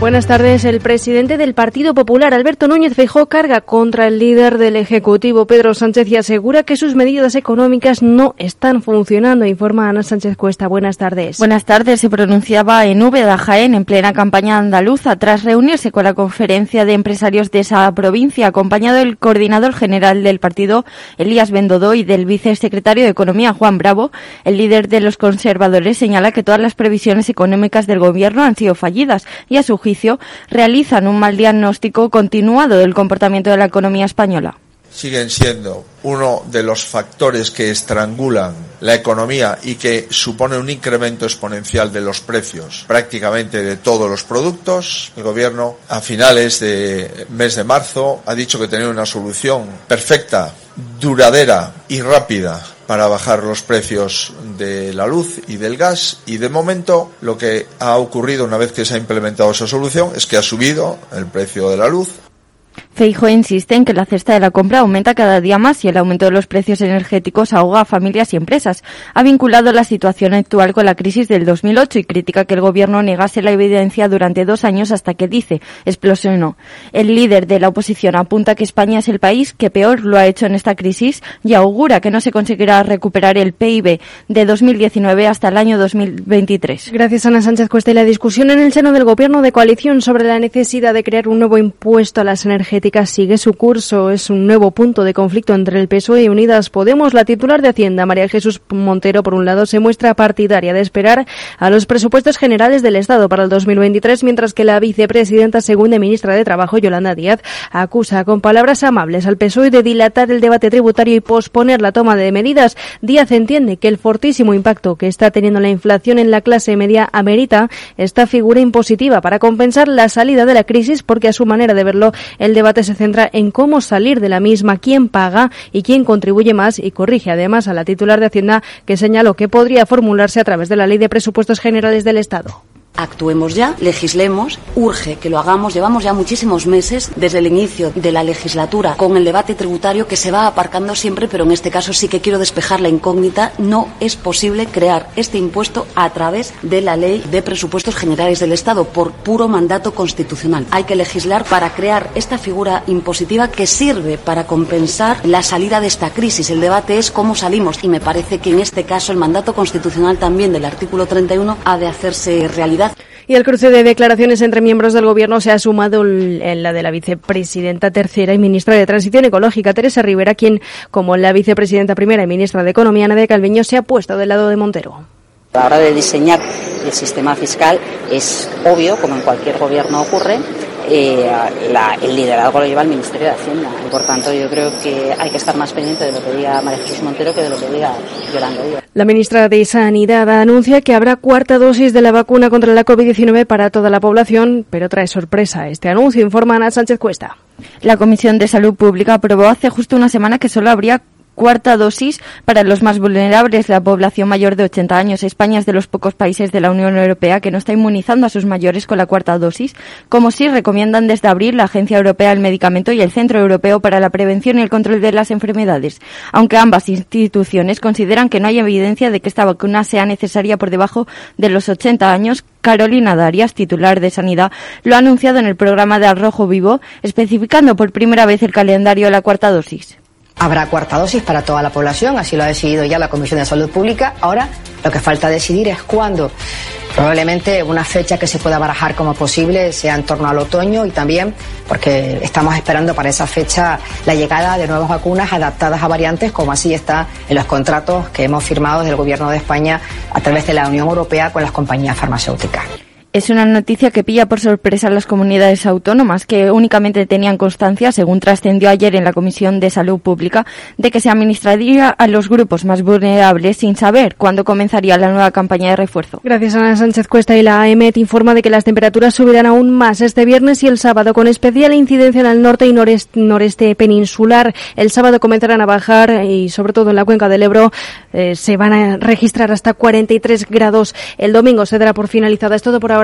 Buenas tardes. El presidente del Partido Popular, Alberto Núñez Feijóo, carga contra el líder del Ejecutivo, Pedro Sánchez, y asegura que sus medidas económicas no están funcionando. Informa Ana Sánchez Cuesta. Buenas tardes. Buenas tardes. Se pronunciaba en Úbeda, Jaén, en plena campaña andaluza, tras reunirse con la conferencia de empresarios de esa provincia, acompañado del coordinador general del partido, Elías Bendodo, y del vicesecretario de Economía, Juan Bravo. El líder de los conservadores señala que todas las previsiones económicas del gobierno han sido fallidas y, a su juicio, realizan un mal diagnóstico continuado del comportamiento de la economía española siguen siendo uno de los factores que estrangulan la economía y que supone un incremento exponencial de los precios prácticamente de todos los productos. El gobierno a finales de mes de marzo ha dicho que tenía una solución perfecta, duradera y rápida para bajar los precios de la luz y del gas. Y de momento lo que ha ocurrido una vez que se ha implementado esa solución es que ha subido el precio de la luz, Feijo insiste en que la cesta de la compra aumenta cada día más y el aumento de los precios energéticos ahoga a familias y empresas. Ha vinculado la situación actual con la crisis del 2008 y critica que el gobierno negase la evidencia durante dos años hasta que dice explosionó. El líder de la oposición apunta que España es el país que peor lo ha hecho en esta crisis y augura que no se conseguirá recuperar el PIB de 2019 hasta el año 2023. Gracias, Ana Sánchez Cuesta. Y la discusión en el seno del gobierno de coalición sobre la necesidad de crear un nuevo impuesto a las energéticas sigue su curso. Es un nuevo punto de conflicto entre el PSOE y Unidas Podemos. La titular de Hacienda, María Jesús Montero, por un lado, se muestra partidaria de esperar a los presupuestos generales del Estado para el 2023, mientras que la vicepresidenta segunda ministra de Trabajo, Yolanda Díaz, acusa con palabras amables al PSOE de dilatar el debate tributario y posponer la toma de medidas. Díaz entiende que el fortísimo impacto que está teniendo la inflación en la clase media amerita esta figura impositiva para compensar la salida de la crisis porque a su manera de verlo el debate se centra en cómo salir de la misma, quién paga y quién contribuye más y corrige además a la titular de Hacienda que señaló que podría formularse a través de la Ley de Presupuestos Generales del Estado. Actuemos ya, legislemos, urge que lo hagamos. Llevamos ya muchísimos meses desde el inicio de la legislatura con el debate tributario que se va aparcando siempre, pero en este caso sí que quiero despejar la incógnita. No es posible crear este impuesto a través de la ley de presupuestos generales del Estado por puro mandato constitucional. Hay que legislar para crear esta figura impositiva que sirve para compensar la salida de esta crisis. El debate es cómo salimos y me parece que en este caso el mandato constitucional también del artículo 31 ha de hacerse realidad y el cruce de declaraciones entre miembros del Gobierno se ha sumado en la de la vicepresidenta tercera y ministra de Transición Ecológica, Teresa Rivera, quien, como la vicepresidenta primera y ministra de Economía, Nadia Calviño, se ha puesto del lado de Montero. A la hora de diseñar el sistema fiscal es obvio, como en cualquier gobierno ocurre, eh, el liderazgo lo lleva el Ministerio de Hacienda. Y por tanto, yo creo que hay que estar más pendiente de lo que diga María Jesús Montero que de lo que diga Yolanda Díaz. La ministra de Sanidad anuncia que habrá cuarta dosis de la vacuna contra la COVID-19 para toda la población, pero trae sorpresa este anuncio, informa Ana Sánchez Cuesta. La Comisión de Salud Pública aprobó hace justo una semana que solo habría cuarta dosis para los más vulnerables, la población mayor de 80 años. España es de los pocos países de la Unión Europea que no está inmunizando a sus mayores con la cuarta dosis, como sí recomiendan desde abril la Agencia Europea del Medicamento y el Centro Europeo para la Prevención y el Control de las Enfermedades, aunque ambas instituciones consideran que no hay evidencia de que esta vacuna sea necesaria por debajo de los 80 años. Carolina Darias, titular de Sanidad, lo ha anunciado en el programa de Arrojo Vivo, especificando por primera vez el calendario de la cuarta dosis. Habrá cuarta dosis para toda la población, así lo ha decidido ya la Comisión de Salud Pública. Ahora lo que falta decidir es cuándo. Probablemente una fecha que se pueda barajar como posible sea en torno al otoño y también porque estamos esperando para esa fecha la llegada de nuevas vacunas adaptadas a variantes, como así está en los contratos que hemos firmado desde el Gobierno de España a través de la Unión Europea con las compañías farmacéuticas. Es una noticia que pilla por sorpresa a las comunidades autónomas que únicamente tenían constancia, según trascendió ayer en la Comisión de Salud Pública, de que se administraría a los grupos más vulnerables sin saber cuándo comenzaría la nueva campaña de refuerzo. Gracias, Ana Sánchez Cuesta. Y la AEMET informa de que las temperaturas subirán aún más este viernes y el sábado, con especial incidencia en el norte y noreste, peninsular. El sábado comenzarán a bajar y, sobre todo en la cuenca del Ebro, eh, se van a registrar hasta 43 grados. El domingo se dará por finalizada. Es todo por ahora.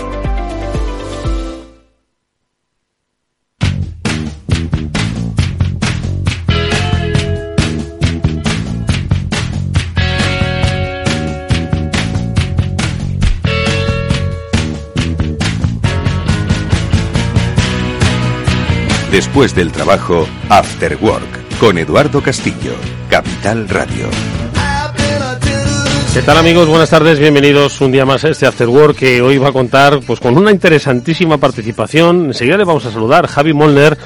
Después del trabajo, After Work, con Eduardo Castillo, Capital Radio. ¿Qué tal amigos? Buenas tardes, bienvenidos un día más a este After Work que hoy va a contar pues con una interesantísima participación. Enseguida le vamos a saludar Javi Molner.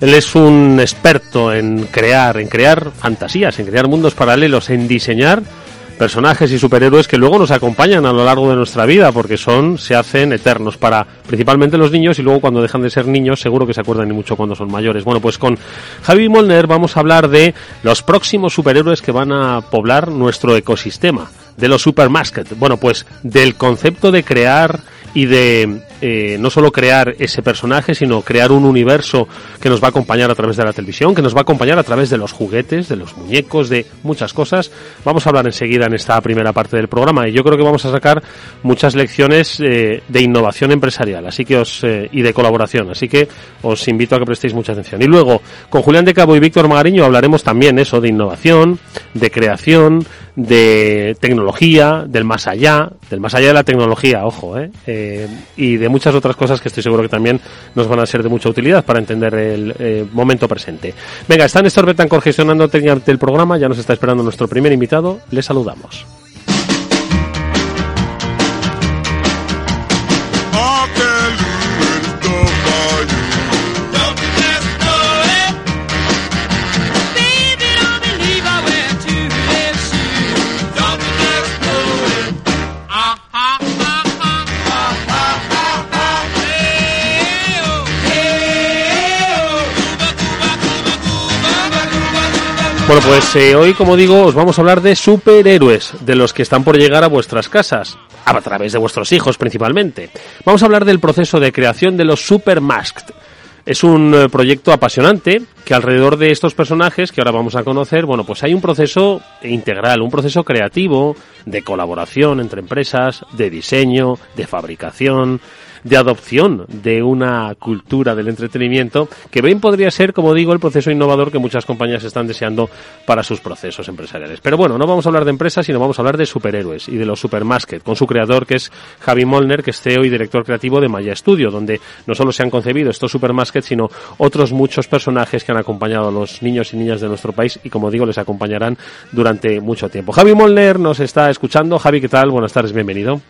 Él es un experto en crear, en crear fantasías, en crear mundos paralelos, en diseñar personajes y superhéroes que luego nos acompañan a lo largo de nuestra vida porque son se hacen eternos para principalmente los niños y luego cuando dejan de ser niños seguro que se acuerdan y mucho cuando son mayores. Bueno, pues con Javi Molner vamos a hablar de los próximos superhéroes que van a poblar nuestro ecosistema, de los supermasket. Bueno, pues del concepto de crear y de eh, no solo crear ese personaje, sino crear un universo que nos va a acompañar a través de la televisión, que nos va a acompañar a través de los juguetes, de los muñecos, de muchas cosas. Vamos a hablar enseguida en esta primera parte del programa y yo creo que vamos a sacar muchas lecciones eh, de innovación empresarial así que os, eh, y de colaboración. Así que os invito a que prestéis mucha atención. Y luego, con Julián de Cabo y Víctor Magariño hablaremos también eso de innovación, de creación, de tecnología, del más allá, del más allá de la tecnología, ojo, ¿eh? y de muchas otras cosas que estoy seguro que también nos van a ser de mucha utilidad para entender el eh, momento presente. Venga, está Néstor Betancourt gestionando el programa, ya nos está esperando nuestro primer invitado, le saludamos. Bueno, pues eh, hoy, como digo, os vamos a hablar de superhéroes, de los que están por llegar a vuestras casas, a través de vuestros hijos principalmente. Vamos a hablar del proceso de creación de los Supermasked. Es un eh, proyecto apasionante que alrededor de estos personajes que ahora vamos a conocer, bueno, pues hay un proceso integral, un proceso creativo de colaboración entre empresas, de diseño, de fabricación, de adopción de una cultura del entretenimiento que bien podría ser, como digo, el proceso innovador que muchas compañías están deseando para sus procesos empresariales. Pero bueno, no vamos a hablar de empresas, sino vamos a hablar de superhéroes y de los supermasket, con su creador que es Javi Molner, que es CEO y director creativo de Maya Studio, donde no solo se han concebido estos supermasket, sino otros muchos personajes que han acompañado a los niños y niñas de nuestro país y, como digo, les acompañarán durante mucho tiempo. Javi Molner nos está escuchando. Javi, ¿qué tal? Buenas tardes, bienvenido.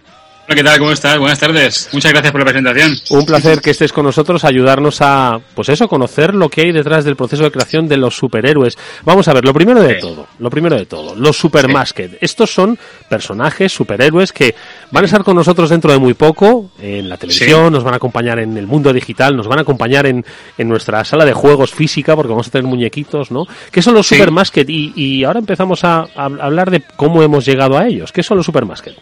Hola, ¿qué tal? ¿Cómo estás? Buenas tardes. Muchas gracias por la presentación. Un placer que estés con nosotros, ayudarnos a, pues eso, conocer lo que hay detrás del proceso de creación de los superhéroes. Vamos a ver, lo primero de todo, lo primero de todo, los supermasked. Estos son personajes, superhéroes que van a estar con nosotros dentro de muy poco en la televisión, nos van a acompañar en el mundo digital, nos van a acompañar en, en nuestra sala de juegos física, porque vamos a tener muñequitos, ¿no? ¿Qué son los supermasked? Y, y ahora empezamos a, a hablar de cómo hemos llegado a ellos. ¿Qué son los supermasked?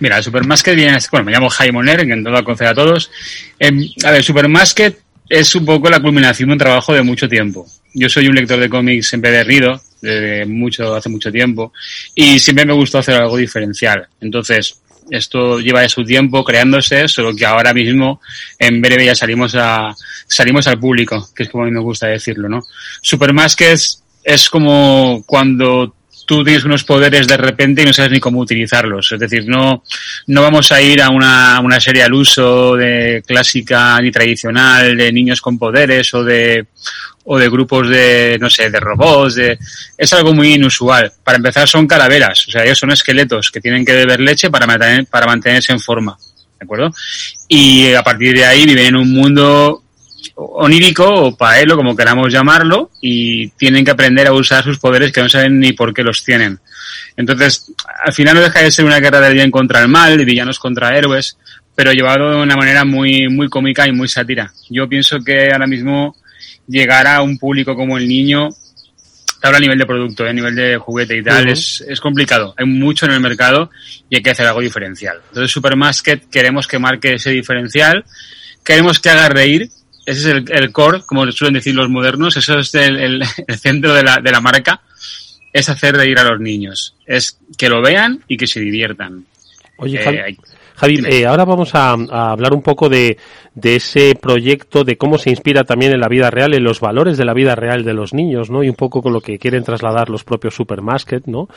Mira, Supermasket viene, bueno, me llamo Jaime Moner, encantado de conocer a todos. Eh, a ver, Supermasket es un poco la culminación de un trabajo de mucho tiempo. Yo soy un lector de cómics empedernido, desde mucho, hace mucho tiempo, y siempre me gustó hacer algo diferencial. Entonces, Esto lleva de su tiempo creándose, solo que ahora mismo en breve ya salimos a salimos al público, que es como a mí me gusta decirlo, ¿no? Supermaskets es como cuando tú tienes unos poderes de repente y no sabes ni cómo utilizarlos. Es decir, no, no vamos a ir a una, una serie al uso de clásica ni tradicional de niños con poderes o de, o de grupos de, no sé, de robots, de, es algo muy inusual. Para empezar son calaveras, o sea, ellos son esqueletos que tienen que beber leche para mantener, para mantenerse en forma. ¿De acuerdo? Y a partir de ahí viven en un mundo onírico o paelo, como queramos llamarlo, y tienen que aprender a usar sus poderes que no saben ni por qué los tienen. Entonces, al final no deja de ser una guerra del bien contra el mal, de villanos contra héroes, pero llevado de una manera muy, muy cómica y muy sátira. Yo pienso que ahora mismo llegar a un público como el niño, hablo a nivel de producto, a nivel de juguete y tal, es, es complicado. Hay mucho en el mercado y hay que hacer algo diferencial. Entonces, Supermasket queremos que marque ese diferencial, queremos que haga reír, ese es el, el, core, como suelen decir los modernos, eso es el, el, el centro de la, de la, marca, es hacer reír a los niños, es que lo vean y que se diviertan. Oye, eh, Javi, Javi eh, ahora vamos a, a, hablar un poco de, de ese proyecto, de cómo se inspira también en la vida real, en los valores de la vida real de los niños, ¿no? Y un poco con lo que quieren trasladar los propios Supermarket, ¿no?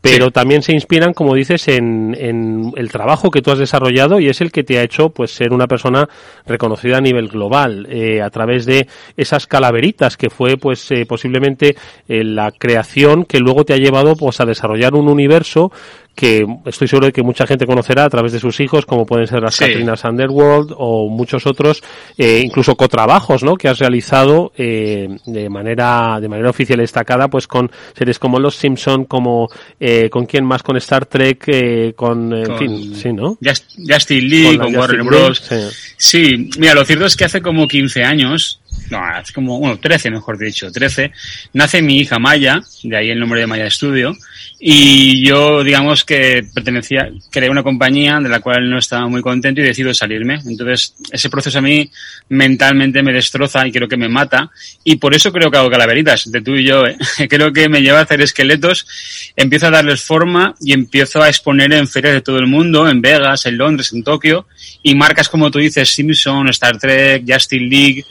Pero sí. también se inspiran, como dices, en, en, el trabajo que tú has desarrollado y es el que te ha hecho, pues, ser una persona reconocida a nivel global, eh, a través de esas calaveritas que fue, pues, eh, posiblemente eh, la creación que luego te ha llevado, pues, a desarrollar un universo que estoy seguro de que mucha gente conocerá a través de sus hijos, como pueden ser las sí. Catrinas Underworld o muchos otros, eh, incluso cotrabajos, ¿no? Que has realizado eh, de manera de manera oficial destacada, pues con series como Los Simpson, como eh, con quién más, con Star Trek, eh, con, en fin, sí, ¿no? Just, Justin Lee, con, con Warner Bros. Sí. sí, mira, lo cierto es que hace como 15 años no, hace como, bueno, 13 mejor dicho, 13, nace mi hija Maya, de ahí el nombre de Maya Studio, y yo, digamos que pertenecía, creé una compañía de la cual no estaba muy contento y decido salirme. Entonces, ese proceso a mí mentalmente me destroza y creo que me mata, y por eso creo que hago calaveritas, de tú y yo, ¿eh? creo que me lleva a hacer esqueletos, empiezo a darles forma y empiezo a exponer en ferias de todo el mundo, en Vegas, en Londres, en Tokio, y marcas como tú dices, Simpson, Star Trek, Justin League,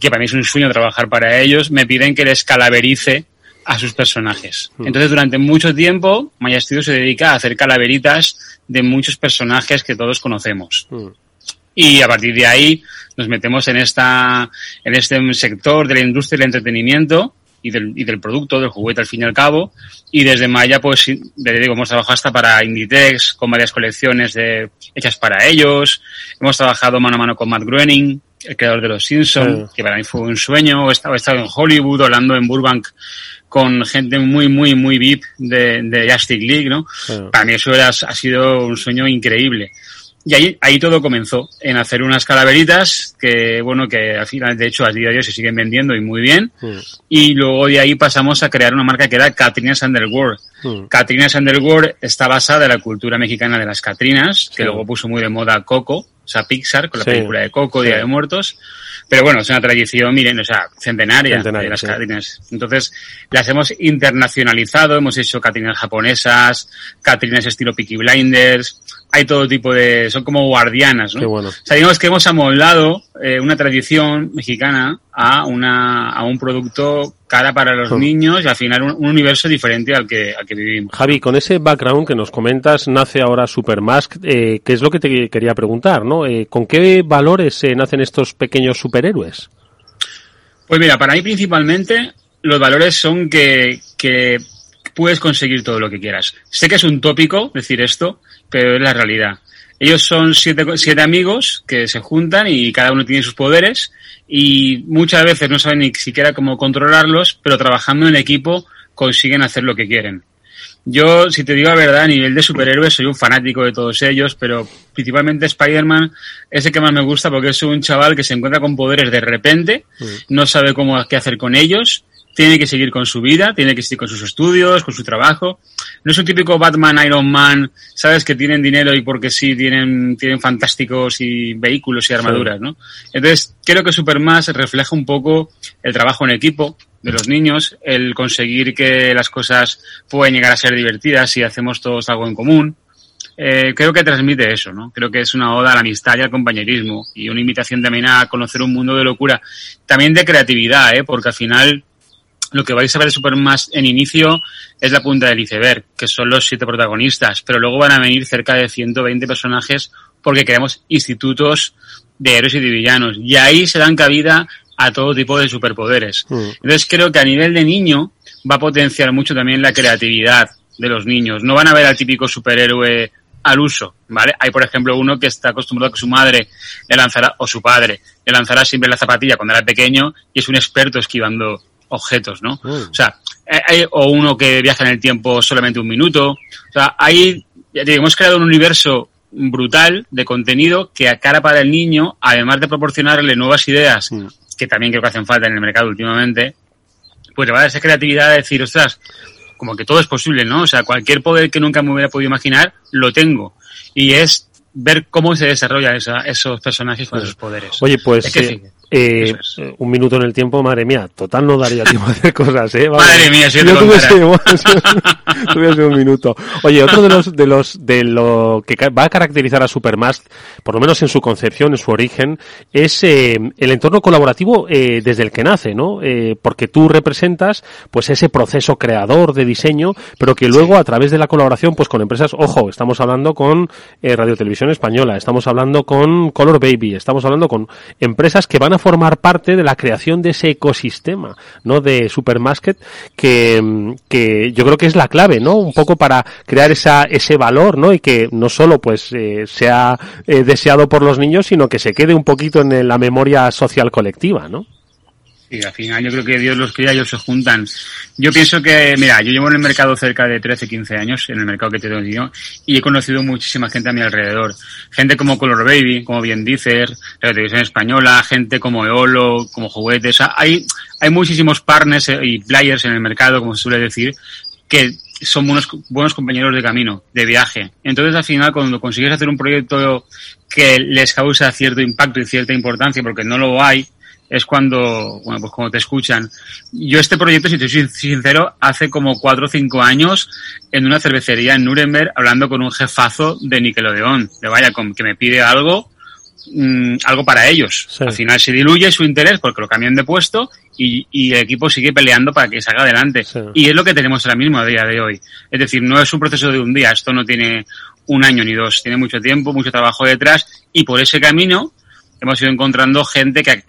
que para mí es un sueño trabajar para ellos, me piden que les calaverice a sus personajes. Mm. Entonces, durante mucho tiempo, Maya Studio se dedica a hacer calaveritas de muchos personajes que todos conocemos. Mm. Y a partir de ahí nos metemos en esta, en este sector de la industria del entretenimiento y del, y del producto, del juguete al fin y al cabo. Y desde Maya, pues, le digo, hemos trabajado hasta para Inditex, con varias colecciones de, hechas para ellos. Hemos trabajado mano a mano con Matt Groening, el creador de Los Simpsons, sí. que para mí fue un sueño. He estado, he estado en Hollywood, hablando en Burbank con gente muy, muy, muy VIP de, de Justice League, ¿no? Para mí eso era, ha sido un sueño increíble. Y ahí, ahí todo comenzó, en hacer unas calaveritas que, bueno, que al final, de hecho, a día de hoy se siguen vendiendo y muy bien. Mm. Y luego de ahí pasamos a crear una marca que era Catrinas Underworld. Mm. Catrinas Underworld está basada en la cultura mexicana de las Catrinas, que sí. luego puso muy de moda Coco, o sea, Pixar, con la sí. película de Coco, Día de Muertos. Pero bueno, es una tradición, miren, o sea, centenaria, centenaria de las. Catrinas. Entonces, las hemos internacionalizado, hemos hecho Catrinas japonesas, Catrinas estilo Peaky Blinders, hay todo tipo de, son como guardianas, ¿no? Qué bueno. O sea, digamos que hemos amoldado eh, una tradición mexicana a una, a un producto cara para los sí. niños y al final un, un, universo diferente al que, al que vivimos. Javi, con ese background que nos comentas, nace ahora Supermask, eh, que es lo que te quería preguntar, ¿no? Eh, ¿Con qué valores eh, nacen estos pequeños superhéroes? Pues mira, para mí principalmente los valores son que, que puedes conseguir todo lo que quieras. Sé que es un tópico decir esto, pero es la realidad. Ellos son siete, siete amigos que se juntan y cada uno tiene sus poderes y muchas veces no saben ni siquiera cómo controlarlos, pero trabajando en equipo consiguen hacer lo que quieren. Yo, si te digo la verdad, a nivel de superhéroes soy un fanático de todos ellos, pero principalmente Spider-Man es el que más me gusta porque es un chaval que se encuentra con poderes de repente, mm. no sabe cómo qué hacer con ellos tiene que seguir con su vida, tiene que seguir con sus estudios, con su trabajo. No es un típico Batman, Iron Man, sabes que tienen dinero y porque sí tienen, tienen fantásticos y vehículos y armaduras, ¿no? Entonces, creo que Supermass refleja un poco el trabajo en equipo de los niños, el conseguir que las cosas pueden llegar a ser divertidas si hacemos todos algo en común. eh, creo que transmite eso, ¿no? Creo que es una oda a la amistad y al compañerismo y una invitación también a conocer un mundo de locura, también de creatividad, ¿eh? Porque al final lo que vais a ver de más en inicio es la punta del iceberg, que son los siete protagonistas, pero luego van a venir cerca de 120 personajes porque creamos institutos de héroes y de villanos y ahí se dan cabida a todo tipo de superpoderes. Mm. Entonces creo que a nivel de niño va a potenciar mucho también la creatividad de los niños. No van a ver al típico superhéroe al uso, ¿vale? Hay, por ejemplo, uno que está acostumbrado a que su madre le lanzará, o su padre, le lanzará siempre la zapatilla cuando era pequeño y es un experto esquivando objetos, ¿no? Mm. O sea, eh, hay, o uno que viaja en el tiempo solamente un minuto. O sea, hay, ya hemos creado un universo brutal de contenido que a cara para el niño, además de proporcionarle nuevas ideas, mm. que también creo que hacen falta en el mercado últimamente, pues le va a dar esa creatividad de decir, ostras, como que todo es posible, ¿no? O sea, cualquier poder que nunca me hubiera podido imaginar, lo tengo. Y es ver cómo se desarrollan esos personajes con esos poderes. Oye, pues eh, un minuto en el tiempo, madre mía, total no daría tiempo a hacer cosas, ¿eh? madre mía, si yo tuve un minuto. Oye, otro de los, de los, de lo que va a caracterizar a Supermask, por lo menos en su concepción, en su origen, es eh, el entorno colaborativo eh, desde el que nace, ¿no? Eh, porque tú representas, pues, ese proceso creador de diseño, pero que luego a través de la colaboración, pues, con empresas, ojo, estamos hablando con eh, Radio Televisión Española, estamos hablando con Color Baby, estamos hablando con empresas que van a formar parte de la creación de ese ecosistema, ¿no? De Supermarket que, que yo creo que es la clave, ¿no? Un poco para crear esa, ese valor, ¿no? Y que no solo pues eh, sea eh, deseado por los niños, sino que se quede un poquito en la memoria social colectiva, ¿no? Sí, al final yo creo que Dios los cría, ellos se juntan. Yo pienso que, mira, yo llevo en el mercado cerca de 13, 15 años, en el mercado que te doy yo, y he conocido muchísima gente a mi alrededor. Gente como Color Baby, como bien dices, la televisión española, gente como Eolo, como Juguetes. hay, hay muchísimos partners y players en el mercado, como se suele decir, que son buenos, buenos compañeros de camino, de viaje. Entonces, al final, cuando consigues hacer un proyecto que les causa cierto impacto y cierta importancia, porque no lo hay, es cuando, bueno, pues cuando te escuchan. Yo este proyecto, si te soy sincero, hace como cuatro o cinco años en una cervecería en Nuremberg hablando con un jefazo de Nickelodeon, de vaya, que me pide algo, mm, algo para ellos. Al final se diluye su interés porque lo cambian de puesto y, y el equipo sigue peleando para que salga adelante. Y es lo que tenemos ahora mismo a día de hoy. Es decir, no es un proceso de un día, esto no tiene un año ni dos, tiene mucho tiempo, mucho trabajo detrás y por ese camino hemos ido encontrando gente que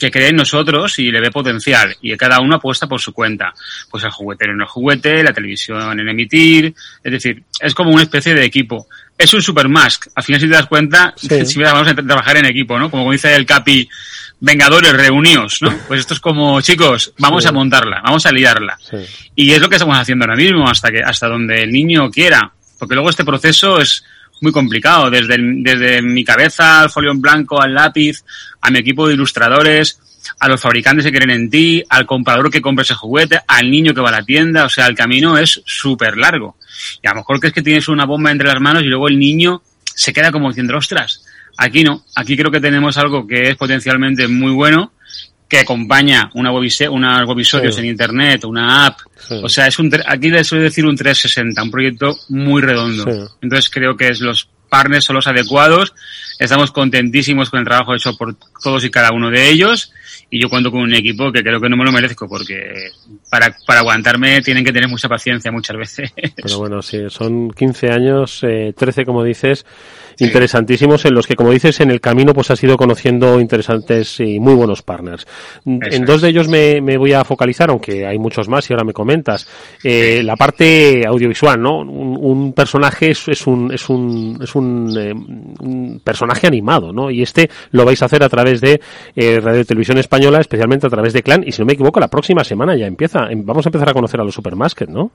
que cree en nosotros y le ve potencial y cada uno apuesta por su cuenta. Pues el juguetero en el juguete, la televisión en emitir, es decir, es como una especie de equipo. Es un super mask. Al final, si te das cuenta, si vamos a trabajar en equipo, ¿no? Como dice el Capi, Vengadores, reunidos, ¿no? Pues esto es como, chicos, vamos a montarla, vamos a liarla. Y es lo que estamos haciendo ahora mismo, hasta que, hasta donde el niño quiera. Porque luego este proceso es, muy complicado, desde, desde mi cabeza al folio en blanco, al lápiz, a mi equipo de ilustradores, a los fabricantes que creen en ti, al comprador que compra ese juguete, al niño que va a la tienda, o sea, el camino es súper largo. Y a lo mejor que es que tienes una bomba entre las manos y luego el niño se queda como diciendo, ostras, aquí no, aquí creo que tenemos algo que es potencialmente muy bueno, que acompaña una unas webisodios en internet, una app. O sea, es un, aquí le suele decir un 360, un proyecto muy redondo. Entonces creo que es los partners son los adecuados. Estamos contentísimos con el trabajo hecho por todos y cada uno de ellos. Y yo cuento con un equipo que creo que no me lo merezco porque para, para aguantarme tienen que tener mucha paciencia muchas veces. Pero bueno, sí, son 15 años, eh, 13 como dices interesantísimos en los que, como dices, en el camino pues has ido conociendo interesantes y muy buenos partners. en dos de ellos me, me, voy a focalizar, aunque hay muchos más y ahora me comentas. Eh, la parte audiovisual, ¿no? Un, un personaje es, es, un, es, un, es un, eh, un, personaje animado, ¿no? Y este lo vais a hacer a través de eh, Radio Televisión Española, especialmente a través de Clan, y si no me equivoco, la próxima semana ya empieza. Em, vamos a empezar a conocer a los Supermasket, ¿no?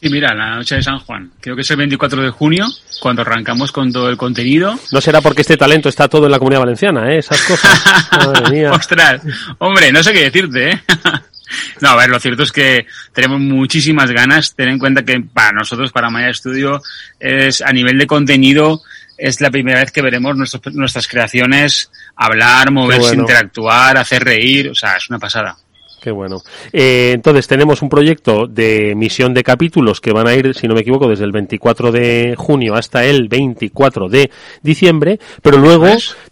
Y mira, la noche de San Juan. Creo que es el 24 de junio, cuando arrancamos con todo el contenido. No será porque este talento está todo en la comunidad valenciana, ¿eh? Esas cosas. Madre mía. Ostras, hombre, no sé qué decirte, ¿eh? No, a ver, lo cierto es que tenemos muchísimas ganas. Ten en cuenta que para nosotros, para Maya Studio, es a nivel de contenido, es la primera vez que veremos nuestras creaciones hablar, moverse, interactuar, hacer reír. O sea, es una pasada. Qué bueno. Eh, entonces tenemos un proyecto de emisión de capítulos que van a ir, si no me equivoco, desde el 24 de junio hasta el 24 de diciembre, pero luego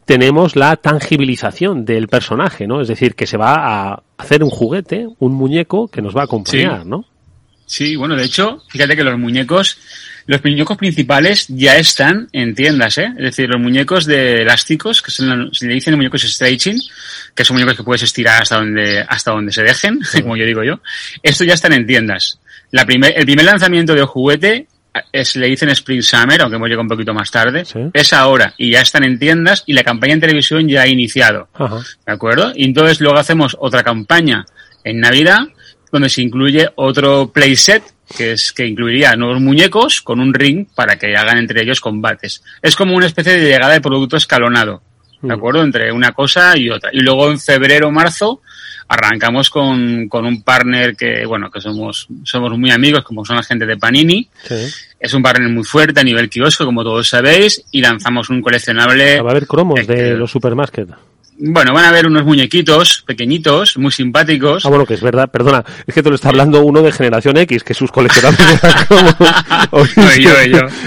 tenemos la tangibilización del personaje, ¿no? Es decir, que se va a hacer un juguete, un muñeco que nos va a acompañar, ¿no? Sí, bueno, de hecho, fíjate que los muñecos los muñecos principales ya están en tiendas, ¿eh? Es decir, los muñecos de elásticos, que se le dicen muñecos stretching, que son muñecos que puedes estirar hasta donde, hasta donde se dejen, como yo digo yo. Estos ya están en tiendas. La primer, el primer lanzamiento de juguete es, le dicen Spring Summer, aunque hemos llegado un poquito más tarde, es ahora y ya están en tiendas y la campaña en televisión ya ha iniciado. ¿De acuerdo? Y entonces luego hacemos otra campaña en Navidad donde se incluye otro playset que es que incluiría nuevos muñecos con un ring para que hagan entre ellos combates. Es como una especie de llegada de producto escalonado, ¿de mm. acuerdo? Entre una cosa y otra. Y luego en febrero o marzo arrancamos con, con, un partner que, bueno, que somos, somos muy amigos, como son la gente de Panini. Es un partner muy fuerte a nivel kiosco, como todos sabéis, y lanzamos un coleccionable. Va a haber cromos de los Supermarket. Bueno, van a ver unos muñequitos pequeñitos, muy simpáticos. Ah, bueno, que es verdad, perdona, es que te lo está hablando uno de Generación X, que sus coleccionables como... Hoy,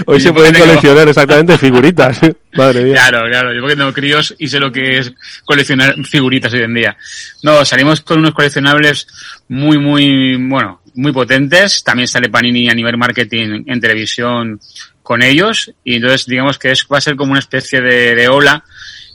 hoy se pueden coleccionar exactamente figuritas. Madre mía. Claro, claro, yo porque tengo críos y sé lo que es coleccionar figuritas hoy en día. No, salimos con unos coleccionables muy, muy, bueno, muy potentes. También sale Panini a nivel marketing en televisión con ellos. Y entonces digamos que es, va a ser como una especie de, de ola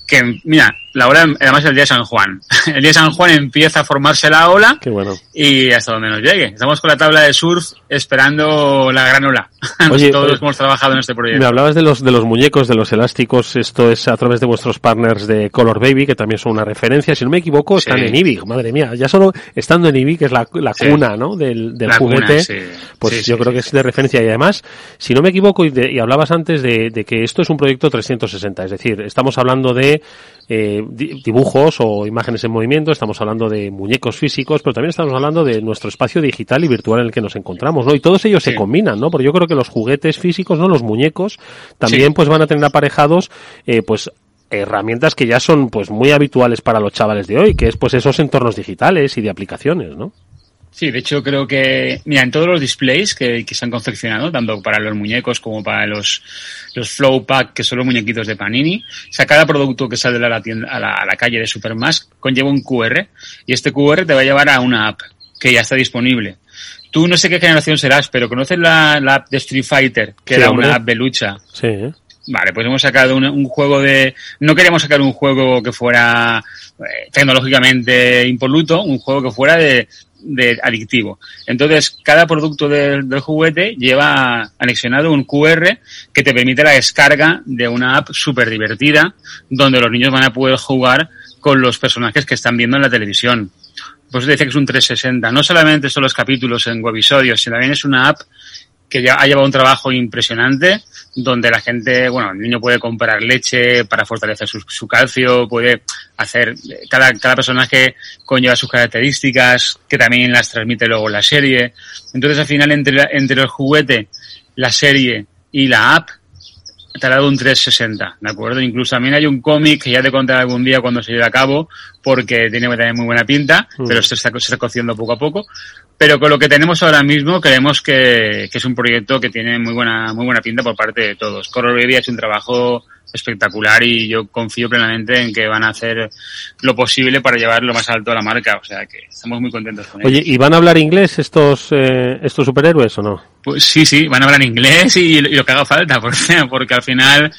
que, mira, la ola, además el día de San Juan. El día de San Juan empieza a formarse la ola. Qué bueno. Y hasta donde nos llegue. Estamos con la tabla de surf esperando la gran ola. Oye, Todos los que hemos trabajado en este proyecto. Me hablabas de los, de los muñecos, de los elásticos. Esto es a través de vuestros partners de Color Baby, que también son una referencia. Si no me equivoco, están en IBI. Madre mía, ya solo estando en IBI, que es la, la cuna, ¿no? Del, del juguete. pues yo creo que es de referencia. Y además, si no me equivoco, y, y hablabas antes de, de que esto es un proyecto 360. Es decir, estamos hablando de eh, dibujos o imágenes en movimiento, estamos hablando de muñecos físicos, pero también estamos hablando de nuestro espacio digital y virtual en el que nos encontramos, ¿no? Y todos ellos se combinan, ¿no? Porque yo creo que los juguetes físicos, ¿no? Los muñecos también pues van a tener aparejados, eh, pues herramientas que ya son pues muy habituales para los chavales de hoy, que es pues esos entornos digitales y de aplicaciones, ¿no? Sí, de hecho creo que, mira, en todos los displays que, que se han confeccionado, tanto para los muñecos como para los, los Flow Pack, que son los muñequitos de Panini, o sea, cada producto que sale a la, tienda, a la, a la calle de Supermask conlleva un QR y este QR te va a llevar a una app que ya está disponible. Tú no sé qué generación serás, pero conoces la, la app de Street Fighter, que era una app de lucha. Sí. Vale, pues hemos sacado un, un, juego de... No queríamos sacar un juego que fuera eh, tecnológicamente impoluto, un juego que fuera de, de adictivo. Entonces, cada producto del, juguete lleva anexionado un QR que te permite la descarga de una app súper divertida donde los niños van a poder jugar con los personajes que están viendo en la televisión. Pues decía que es un 360. No solamente son los capítulos en webisodios, sino también es una app que ya ha llevado un trabajo impresionante donde la gente, bueno, el niño puede comprar leche para fortalecer su, su calcio, puede hacer, cada, cada personaje conlleva sus características que también las transmite luego la serie. Entonces al final entre, entre el juguete, la serie y la app, te ha dado un 360, ¿de acuerdo? Incluso también hay un cómic que ya te contaré algún día cuando se lleve a cabo, porque tiene también muy buena pinta, mm. pero se está, se está cociendo poco a poco. Pero con lo que tenemos ahora mismo, creemos que, que, es un proyecto que tiene muy buena, muy buena pinta por parte de todos. Color Baby ha hecho un trabajo espectacular y yo confío plenamente en que van a hacer lo posible para llevar lo más alto a la marca. O sea que estamos muy contentos con Oye, ¿y van a hablar inglés estos, eh, estos superhéroes o no? Pues sí, sí, van a hablar inglés y, y lo que haga falta, porque, porque al final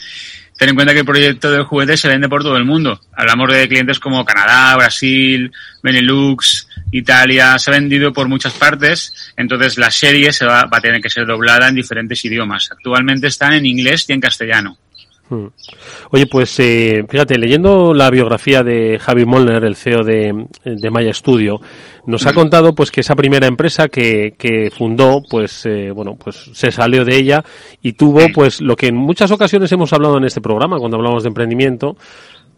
ten en cuenta que el proyecto del juguete se vende por todo el mundo. Hablamos de clientes como Canadá, Brasil, Benelux, Italia, se ha vendido por muchas partes, entonces la serie se va, va a tener que ser doblada en diferentes idiomas. Actualmente están en inglés y en castellano. Hmm. Oye, pues eh, fíjate, leyendo la biografía de Javi Molner, el CEO de, de Maya Studio, nos ha contado pues que esa primera empresa que, que fundó, pues eh, bueno, pues se salió de ella y tuvo pues lo que en muchas ocasiones hemos hablado en este programa cuando hablamos de emprendimiento,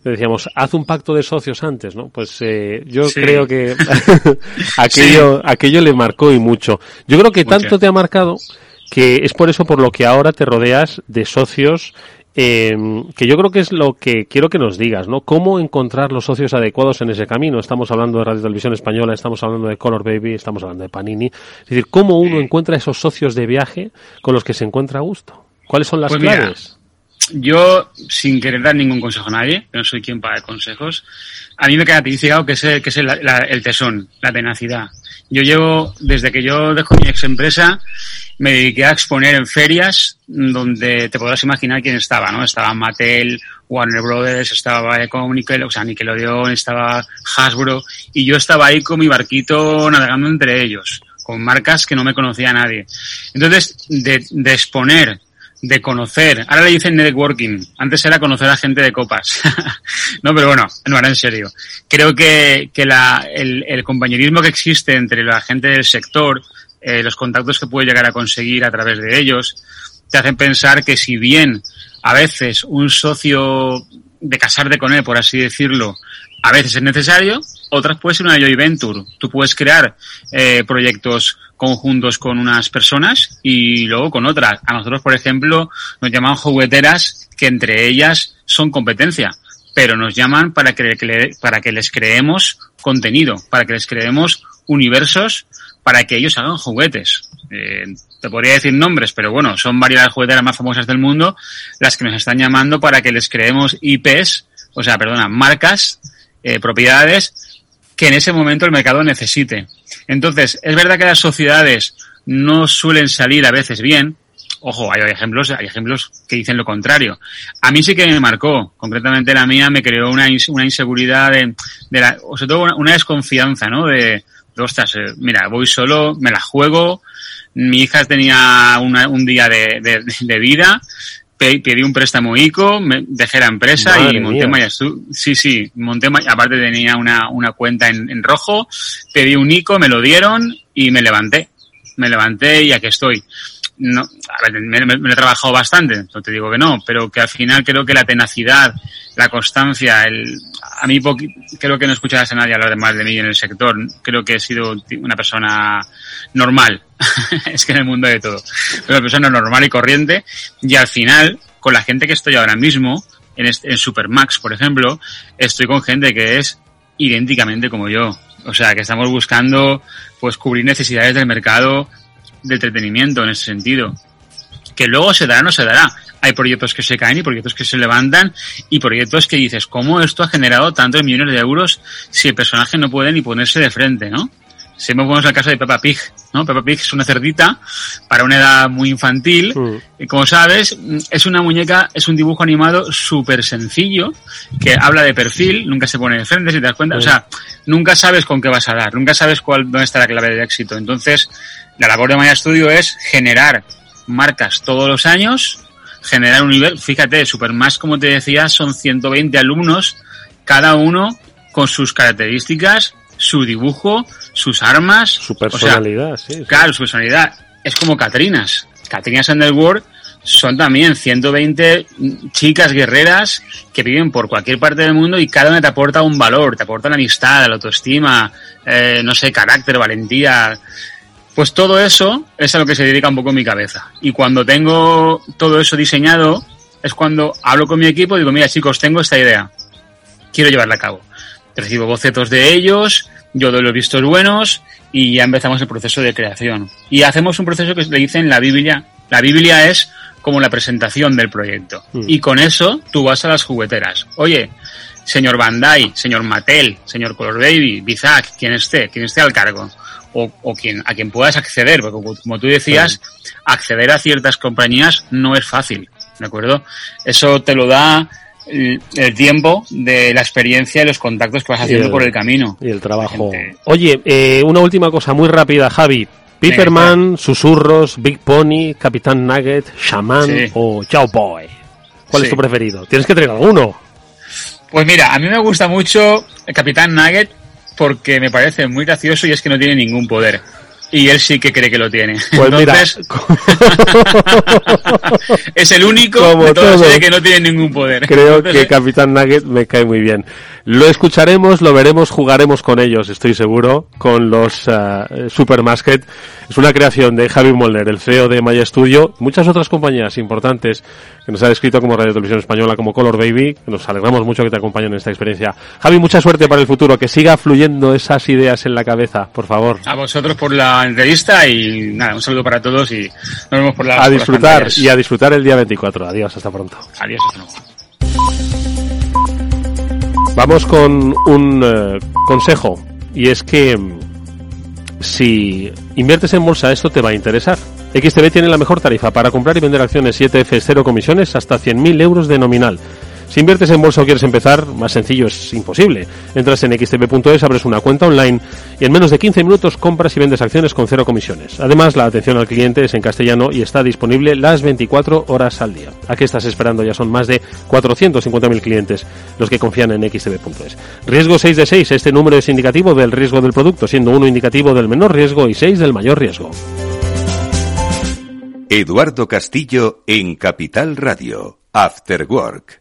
decíamos, haz un pacto de socios antes, ¿no? Pues eh, yo sí. creo que aquello, sí. aquello le marcó y mucho. Yo creo que tanto te ha marcado que es por eso por lo que ahora te rodeas de socios eh, que yo creo que es lo que quiero que nos digas, ¿no? ¿Cómo encontrar los socios adecuados en ese camino? Estamos hablando de Radio Televisión Española, estamos hablando de Color Baby, estamos hablando de Panini. Es decir, ¿cómo uno encuentra esos socios de viaje con los que se encuentra a gusto? ¿Cuáles son las Pues claves? Yo, sin querer dar ningún consejo a nadie, no soy quien para dar consejos, a mí me queda caracterizado que es, el, que es el, el tesón, la tenacidad. Yo llevo, desde que yo dejo mi ex empresa, me dediqué a exponer en ferias donde te podrás imaginar quién estaba, ¿no? Estaba Mattel, Warner Brothers, estaba con Nickel, o sea, Nickelodeon, estaba Hasbro, y yo estaba ahí con mi barquito navegando entre ellos, con marcas que no me conocía nadie. Entonces, de exponer, de conocer, ahora le dicen networking, antes era conocer a gente de copas. no, pero bueno, no, ahora en serio. Creo que, que la, el, el compañerismo que existe entre la gente del sector, eh, los contactos que puedes llegar a conseguir a través de ellos, te hacen pensar que si bien a veces un socio de casarte con él, por así decirlo, a veces es necesario, otras puede ser una joy venture. Tú puedes crear eh, proyectos conjuntos con unas personas y luego con otras. A nosotros, por ejemplo, nos llaman jugueteras que entre ellas son competencia, pero nos llaman para que, para que les creemos contenido, para que les creemos universos, para que ellos hagan juguetes. Eh, te podría decir nombres, pero bueno, son varias las jugueteras más famosas del mundo las que nos están llamando para que les creemos IPs, o sea, perdona, marcas, eh, propiedades que en ese momento el mercado necesite. Entonces, es verdad que las sociedades no suelen salir a veces bien. Ojo, hay ejemplos, hay ejemplos que dicen lo contrario. A mí sí que me marcó, concretamente la mía me creó una, una inseguridad de, de la, o sobre una, una desconfianza, ¿no? De, de, ostras, eh, mira, voy solo, me la juego, mi hija tenía una- un día de, vida, pedí un préstamo ICO, me dejé la empresa Madre y monté. Mayastu. Sí, sí, monté, aparte tenía una, una cuenta en, en rojo, pedí un ICO, me lo dieron y me levanté. Me levanté y aquí estoy. No, a ver, me, he trabajado bastante, no te digo que no, pero que al final creo que la tenacidad, la constancia, el, a mí creo que no escucharás a nadie hablar de más de mí en el sector. Creo que he sido una persona normal. es que en el mundo hay de todo. Una persona normal y corriente. Y al final, con la gente que estoy ahora mismo, en, este- en Supermax, por ejemplo, estoy con gente que es idénticamente como yo. O sea, que estamos buscando, pues, cubrir necesidades del mercado de entretenimiento en ese sentido. Que luego se dará o no se dará. Hay proyectos que se caen y proyectos que se levantan y proyectos que dices, ¿cómo esto ha generado tantos millones de euros si el personaje no puede ni ponerse de frente, no? Siempre ponemos el caso de Peppa Pig, ¿no? Peppa Pig es una cerdita para una edad muy infantil. Y como sabes, mm, es una muñeca, es un dibujo animado súper sencillo, que habla de perfil, nunca se pone de frente, si te das cuenta. O sea, nunca sabes con qué vas a dar, nunca sabes cuál, dónde está la clave del éxito. Entonces, la labor de Maya Studio es generar marcas todos los años, generar un nivel, fíjate, Supermax, como te decía, son 120 alumnos, cada uno con sus características, su dibujo, sus armas, Su personalidad, sí, sí. Claro, su personalidad. Es como Catrinas. Catrinas Underworld son también 120 chicas guerreras que viven por cualquier parte del mundo y cada una te aporta un valor, te aporta la amistad, la autoestima, eh, no sé, carácter, valentía. Pues todo eso es a lo que se dedica un poco mi cabeza. Y cuando tengo todo eso diseñado, es cuando hablo con mi equipo y digo, mira chicos, tengo esta idea. Quiero llevarla a cabo. Recibo bocetos de ellos, yo doy los vistos buenos y ya empezamos el proceso de creación. Y hacemos un proceso que le dicen la Biblia. La Biblia es como la presentación del proyecto. Y con eso tú vas a las jugueteras. Oye, señor Bandai, señor Mattel, señor Color Baby, Bizac, quien esté, quien esté al cargo. O, o quien, a quien puedas acceder, porque como- como tú decías, acceder a ciertas compañías no es fácil, ¿de acuerdo? Eso te lo da el, el tiempo de la experiencia y los contactos que vas haciendo el- por el camino. Y el trabajo. Oye, eh, una última cosa muy rápida, Javi. Piperman, Susurros, Big Pony, Capitán Nugget, Shaman Sí. o Chao Boy. ¿Cuál es tu preferido? Tienes que tener alguno. Pues mira, a mí me gusta mucho el Capitán Nugget porque me parece muy gracioso y es que no tiene ningún poder. Y él sí que cree que lo tiene. Pues mira, Entonces, es el único Como de toda la todos. serie que no tiene ningún poder. Creo Entonces, que Capitán Nugget me cae muy bien. Lo escucharemos, lo veremos, jugaremos con ellos, estoy seguro, con los uh, Supermarket. Es una creación de Javi Molner, el CEO de Maya Studio, muchas otras compañías importantes que nos han escrito como Radio Televisión Española, como Color Baby. Nos alegramos mucho que te acompañen en esta experiencia. Javi, mucha suerte para el futuro, que siga fluyendo esas ideas en la cabeza, por favor. A vosotros por la entrevista y nada, un saludo para todos y nos vemos por la A disfrutar y a disfrutar el día 24. Adiós, hasta pronto. Adiós, hasta luego. Vamos con un eh, consejo y es que mm, si inviertes en bolsa esto te va a interesar. XTB tiene la mejor tarifa para comprar y vender acciones 7F, cero comisiones, hasta 100.000 euros de nominal. Si inviertes en bolsa o quieres empezar, más sencillo es imposible. Entras en xtb.es, abres una cuenta online y en menos de 15 minutos compras y vendes acciones con cero comisiones. Además, la atención al cliente es en castellano y está disponible las 24 horas al día. ¿A qué estás esperando? Ya son más de 450.000 clientes los que confían en xtb.es. Riesgo 6 de 6. Este número es indicativo del riesgo del producto, siendo uno indicativo del menor riesgo y 6 del mayor riesgo. Eduardo Castillo en Capital Radio. After Work.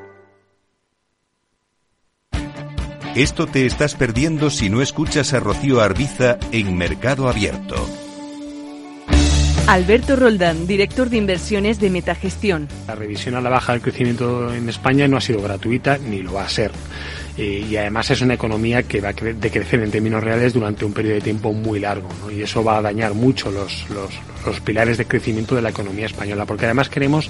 Esto te estás perdiendo si no escuchas a Rocío Arbiza en Mercado Abierto. Alberto Roldán, director de inversiones de Metagestión. La revisión a la baja del crecimiento en España no ha sido gratuita ni lo va a ser. Eh, y además es una economía que va a decrecer en términos reales durante un periodo de tiempo muy largo. Y eso va a dañar mucho los, los, los pilares de crecimiento de la economía española. Porque además queremos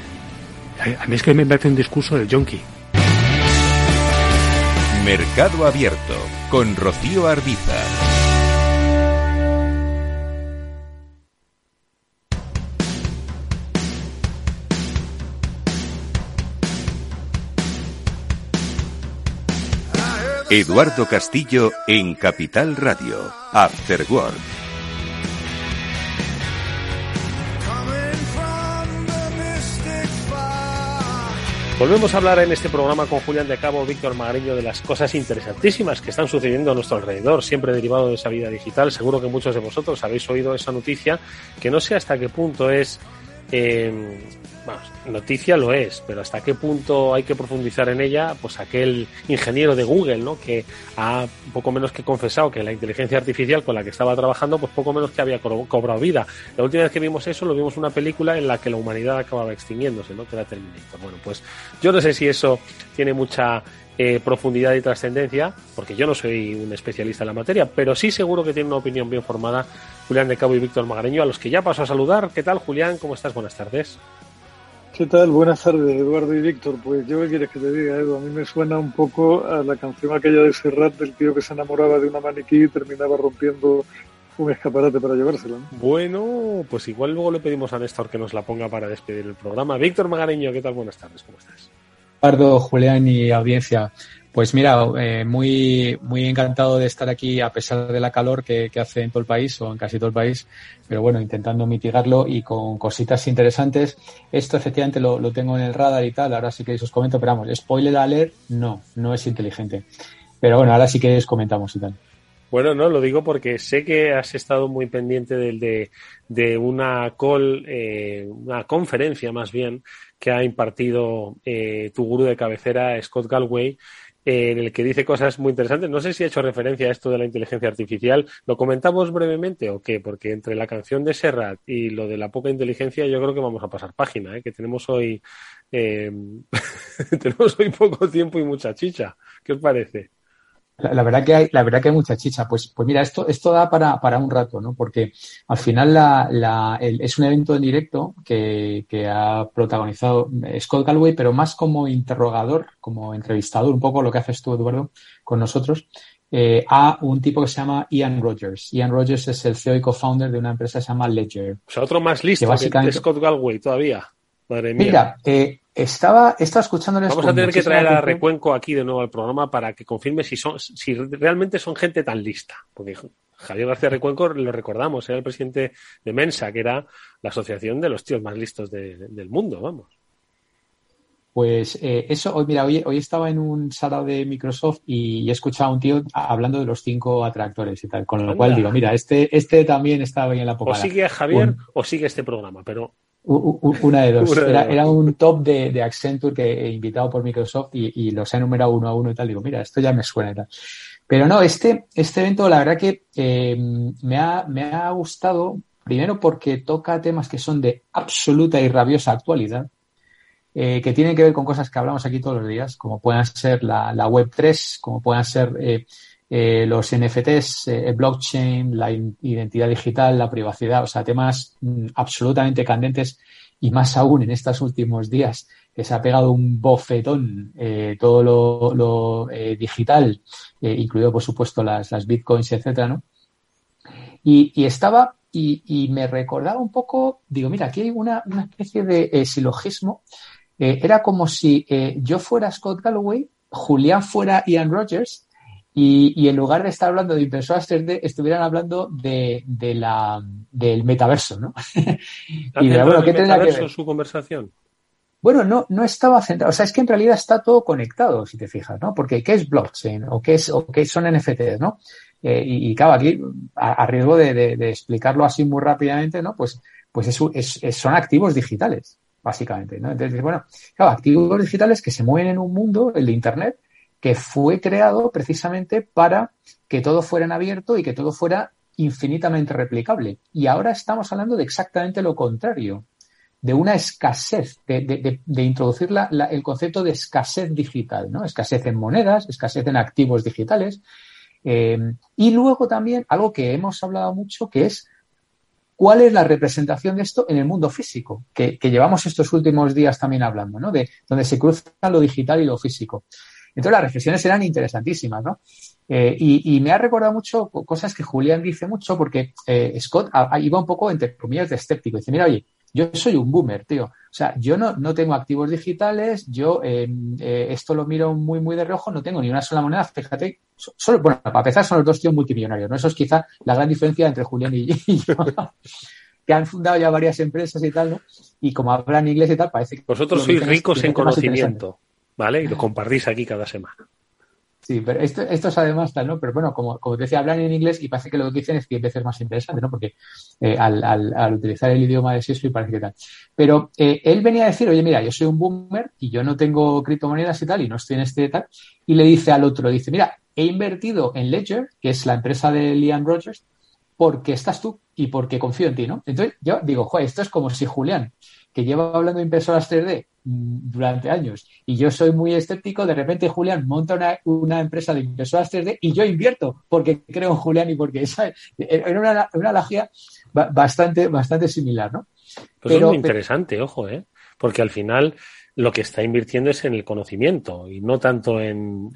A mí es que me parece un discurso del yonki. Mercado Abierto con Rocío Arbiza. Eduardo Castillo en Capital Radio, After Work. Volvemos a hablar en este programa con Julián de Cabo, Víctor Magariño, de las cosas interesantísimas que están sucediendo a nuestro alrededor, siempre derivado de esa vida digital. Seguro que muchos de vosotros habéis oído esa noticia, que no sé hasta qué punto es eh, bueno, noticia lo es, pero hasta qué punto hay que profundizar en ella, pues aquel ingeniero de Google, ¿no? Que ha poco menos que confesado que la inteligencia artificial con la que estaba trabajando, pues poco menos que había cobrado vida. La última vez que vimos eso, lo vimos en una película en la que la humanidad acababa extinguiéndose, ¿no? Que era Terminator. Bueno, pues yo no sé si eso tiene mucha eh, profundidad y trascendencia, porque yo no soy un especialista en la materia, pero sí seguro que tiene una opinión bien formada Julián de Cabo y Víctor Magareño, a los que ya paso a saludar. ¿Qué tal, Julián? ¿Cómo estás? Buenas tardes. ¿Qué tal? Buenas tardes, Eduardo y Víctor. Pues yo qué quieres que te diga, Edu. A mí me suena un poco a la canción aquella de Serrat del tío que se enamoraba de una maniquí y terminaba rompiendo un escaparate para llevársela. Bueno, pues igual luego le pedimos a Néstor que nos la ponga para despedir el programa. Víctor Magareño, ¿qué tal? Buenas tardes, ¿cómo estás? Eduardo, Julián y audiencia. Pues mira, eh, muy, muy encantado de estar aquí a pesar de la calor que, que, hace en todo el país o en casi todo el país, pero bueno, intentando mitigarlo y con cositas interesantes. Esto efectivamente lo, lo tengo en el radar y tal, ahora sí que os comento, pero vamos, spoiler alert, no, no es inteligente. Pero bueno, ahora sí que os comentamos y tal. Bueno, no, lo digo porque sé que has estado muy pendiente del de, de una call, eh, una conferencia más bien, que ha impartido eh, tu gurú de cabecera, Scott Galway, en el que dice cosas muy interesantes. No sé si ha hecho referencia a esto de la inteligencia artificial. ¿Lo comentamos brevemente o qué? Porque entre la canción de Serrat y lo de la poca inteligencia, yo creo que vamos a pasar página, ¿eh? que tenemos hoy, eh, tenemos hoy poco tiempo y mucha chicha. ¿Qué os parece? La, verdad que hay, la verdad que hay mucha chicha. Pues, pues mira, esto, esto da para, para un rato, ¿no? Porque al final la, la, es un evento en directo que, que ha protagonizado Scott Galway, pero más como interrogador, como entrevistador, un poco lo que haces tú, Eduardo, con nosotros, eh, a un tipo que se llama Ian Rogers. Ian Rogers es el CEO y co-founder de una empresa que se llama Ledger. O sea, otro más listo que, básicamente... que Scott Galway todavía. Madre mía. Mira, eh, estaba, estaba escuchándoles. Vamos a tener que traer a Recuenco aquí de nuevo al programa para que confirme si son, si realmente son gente tan lista. Porque Javier García Recuenco, lo recordamos, era el presidente de Mensa, que era la asociación de los tíos más listos de, del mundo, vamos. Pues eh, eso, hoy, mira, hoy, hoy estaba en un sala de Microsoft y he escuchado a un tío hablando de los cinco atractores y tal, con lo cual digo, mira, este, este también estaba bien en la popa. O sigue a Javier o sigue este programa, pero una de dos. Era, un top de, de, Accenture que he invitado por Microsoft y, y, los he enumerado uno a uno y tal. Digo, mira, esto ya me suena y tal. Pero no, este, este evento, la verdad que eh, me, ha, me ha gustado, primero porque toca temas que son de absoluta y rabiosa actualidad, eh, que tienen que ver con cosas que hablamos aquí todos los días, como puedan ser la, la Web 3, como puedan ser eh, eh, los NFTs, eh, blockchain, la identidad digital, la privacidad, o sea, temas mm, absolutamente candentes y más aún en estos últimos días que se ha pegado un bofetón eh, todo lo, lo digital, incluido por supuesto las, bitcoins, etcétera, ¿no? Y, estaba y, y, me recordaba un poco, digo, mira, aquí hay una, una especie de silogismo. era como si yo fuera Scott Galloway, Julián fuera Ian Rogers y, y, en lugar de estar hablando de impresoras 3D, estuvieran hablando de, de la, del metaverso, ¿no? y de, bueno, ¿qué tendrá que ver? su conversación? Bueno, no, no estaba centrado. O sea, es que en realidad está todo conectado, si te fijas, ¿no? Porque ¿qué es blockchain? ¿O qué, es, o qué son NFTs, no? Eh, y, y, claro, aquí, a, a riesgo de, de, de, explicarlo así muy rápidamente, ¿no? Pues, pues es, es, son activos digitales, básicamente, ¿no? Entonces, bueno, claro, activos digitales que se mueven en un mundo, el de Internet, que fue creado precisamente para que todo fuera en abierto y que todo fuera infinitamente replicable. Y ahora estamos hablando de exactamente lo contrario, de una escasez, de, de, de introducir la, el concepto de escasez digital, ¿no? Escasez en monedas, escasez en activos digitales. Eh, y luego también algo que hemos hablado mucho, que es cuál es la representación de esto en el mundo físico, que, que llevamos estos últimos días también hablando, ¿no? De donde se cruza lo digital y lo físico. Entonces las reflexiones eran interesantísimas, ¿no? Eh, y, y, me ha recordado mucho cosas que Julián dice mucho porque eh, Scott a, a, iba un poco entre comillas de escéptico. Dice, mira, oye, yo soy un boomer, tío. O sea, yo no, no tengo activos digitales, yo eh, eh, esto lo miro muy, muy de reojo, no tengo ni una sola moneda. Fíjate, solo, bueno, para empezar son los dos tíos multimillonarios, ¿no? Eso es quizá la gran diferencia entre Julián y, y yo. que han fundado ya varias empresas y tal, ¿no? Y como hablan inglés y tal, parece que... Vosotros sois ricos en conocimiento. ¿Vale? Y lo compartís aquí cada semana. Sí, pero esto, esto es además tal, ¿no? Pero bueno, como, como te decía, hablan en inglés y parece que lo que dicen es 10 veces más interesante, ¿no? Porque eh, al, al, al, utilizar el idioma de y parece que tal. Pero eh, él venía a decir, oye, mira, yo soy un boomer y yo no tengo criptomonedas y tal, y no estoy en este tal. Y le dice al otro, dice, mira, he invertido en Ledger, que es la empresa de Liam Rogers, porque estás tú y porque confío en ti, ¿no? Entonces yo digo, joder, esto es como si Julián, que lleva hablando de impresoras 3D durante años y yo soy muy escéptico, de repente Julián monta una, una empresa de impresoras 3D y yo invierto porque creo en Julián y porque esa era una, una lagia bastante, bastante similar, ¿no? Pues pero, es muy interesante, ojo, ¿eh? Porque al final lo que está invirtiendo es en el conocimiento y no tanto en,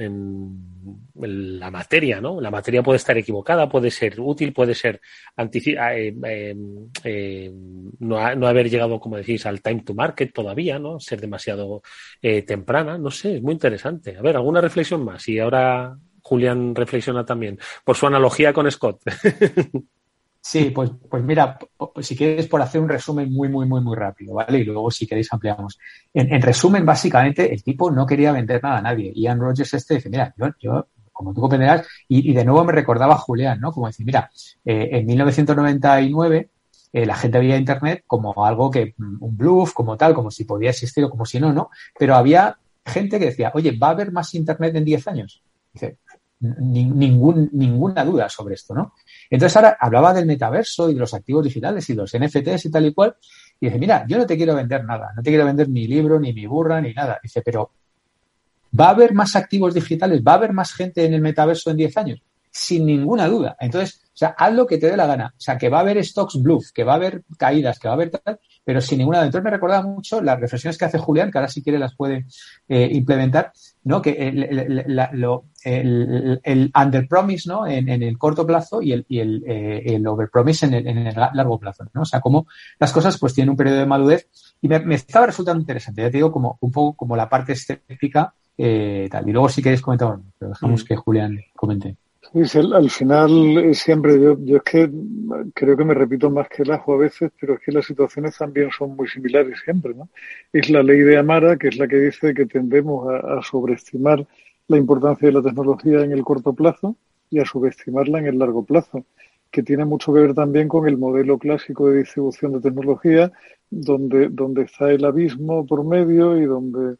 la materia, ¿no? La materia puede estar equivocada, puede ser útil, puede ser eh, eh, eh, no, haber llegado, como decís, al time to market todavía, ¿no? Ser demasiado temprana, no sé, es muy interesante. A ver, alguna reflexión más y ahora Julián reflexiona también por su analogía con Scott. Sí, pues, pues mira, si quieres por hacer un resumen muy, muy, muy, muy rápido, ¿vale? Y luego si queréis ampliamos. En, resumen, básicamente, el tipo no quería vender nada a nadie. Ian Rogers este dice, mira, yo, yo como tú comprenderás, y, de nuevo me recordaba a Julián, ¿no? Como decir, mira, eh, en 1999 eh, la gente veía Internet como algo que, mm, un bluff, como tal, como si podía existir o como si no, ¿no? Pero había gente que decía, oye, ¿va a haber más Internet en 10 años? Dice, ningún, ninguna duda sobre esto, ¿no? Entonces ahora hablaba del metaverso y de los activos digitales y los NFTs y tal y cual. Y dice, mira, yo no te quiero vender nada, no te quiero vender ni libro, ni mi burra, ni nada. Dice, pero ¿va a haber más activos digitales? ¿Va a haber más gente en el metaverso en 10 años? Sin ninguna duda. Entonces, o sea, haz lo que te dé la gana. O sea, que va a haber stocks bluff, que va a haber caídas, que va a haber tal, pero sin ninguna duda. Entonces me recordaba mucho las reflexiones que hace Julián, que ahora si quiere las puede eh, implementar, ¿no? Que el, el, el, under promise, ¿no? En, el corto plazo y el, y el, eh, el over promise en el, en el largo plazo, ¿no? O sea, como las cosas pues tienen un periodo de madurez y me, estaba resultando interesante. Ya te digo, como un poco como la parte estética eh, tal. Y luego si queréis comentar, pero dejamos mm. que Julián comente. Sí, al final siempre yo, yo es que creo que me repito más que el ajo a veces, pero es que las situaciones también son muy similares siempre, ¿no? Es la ley de Amara, que es la que dice que tendemos a, sobreestimar la importancia de la tecnología en el corto plazo y a subestimarla en el largo plazo, que tiene mucho que ver también con el modelo clásico de distribución de tecnología, donde, donde está el abismo por medio y donde,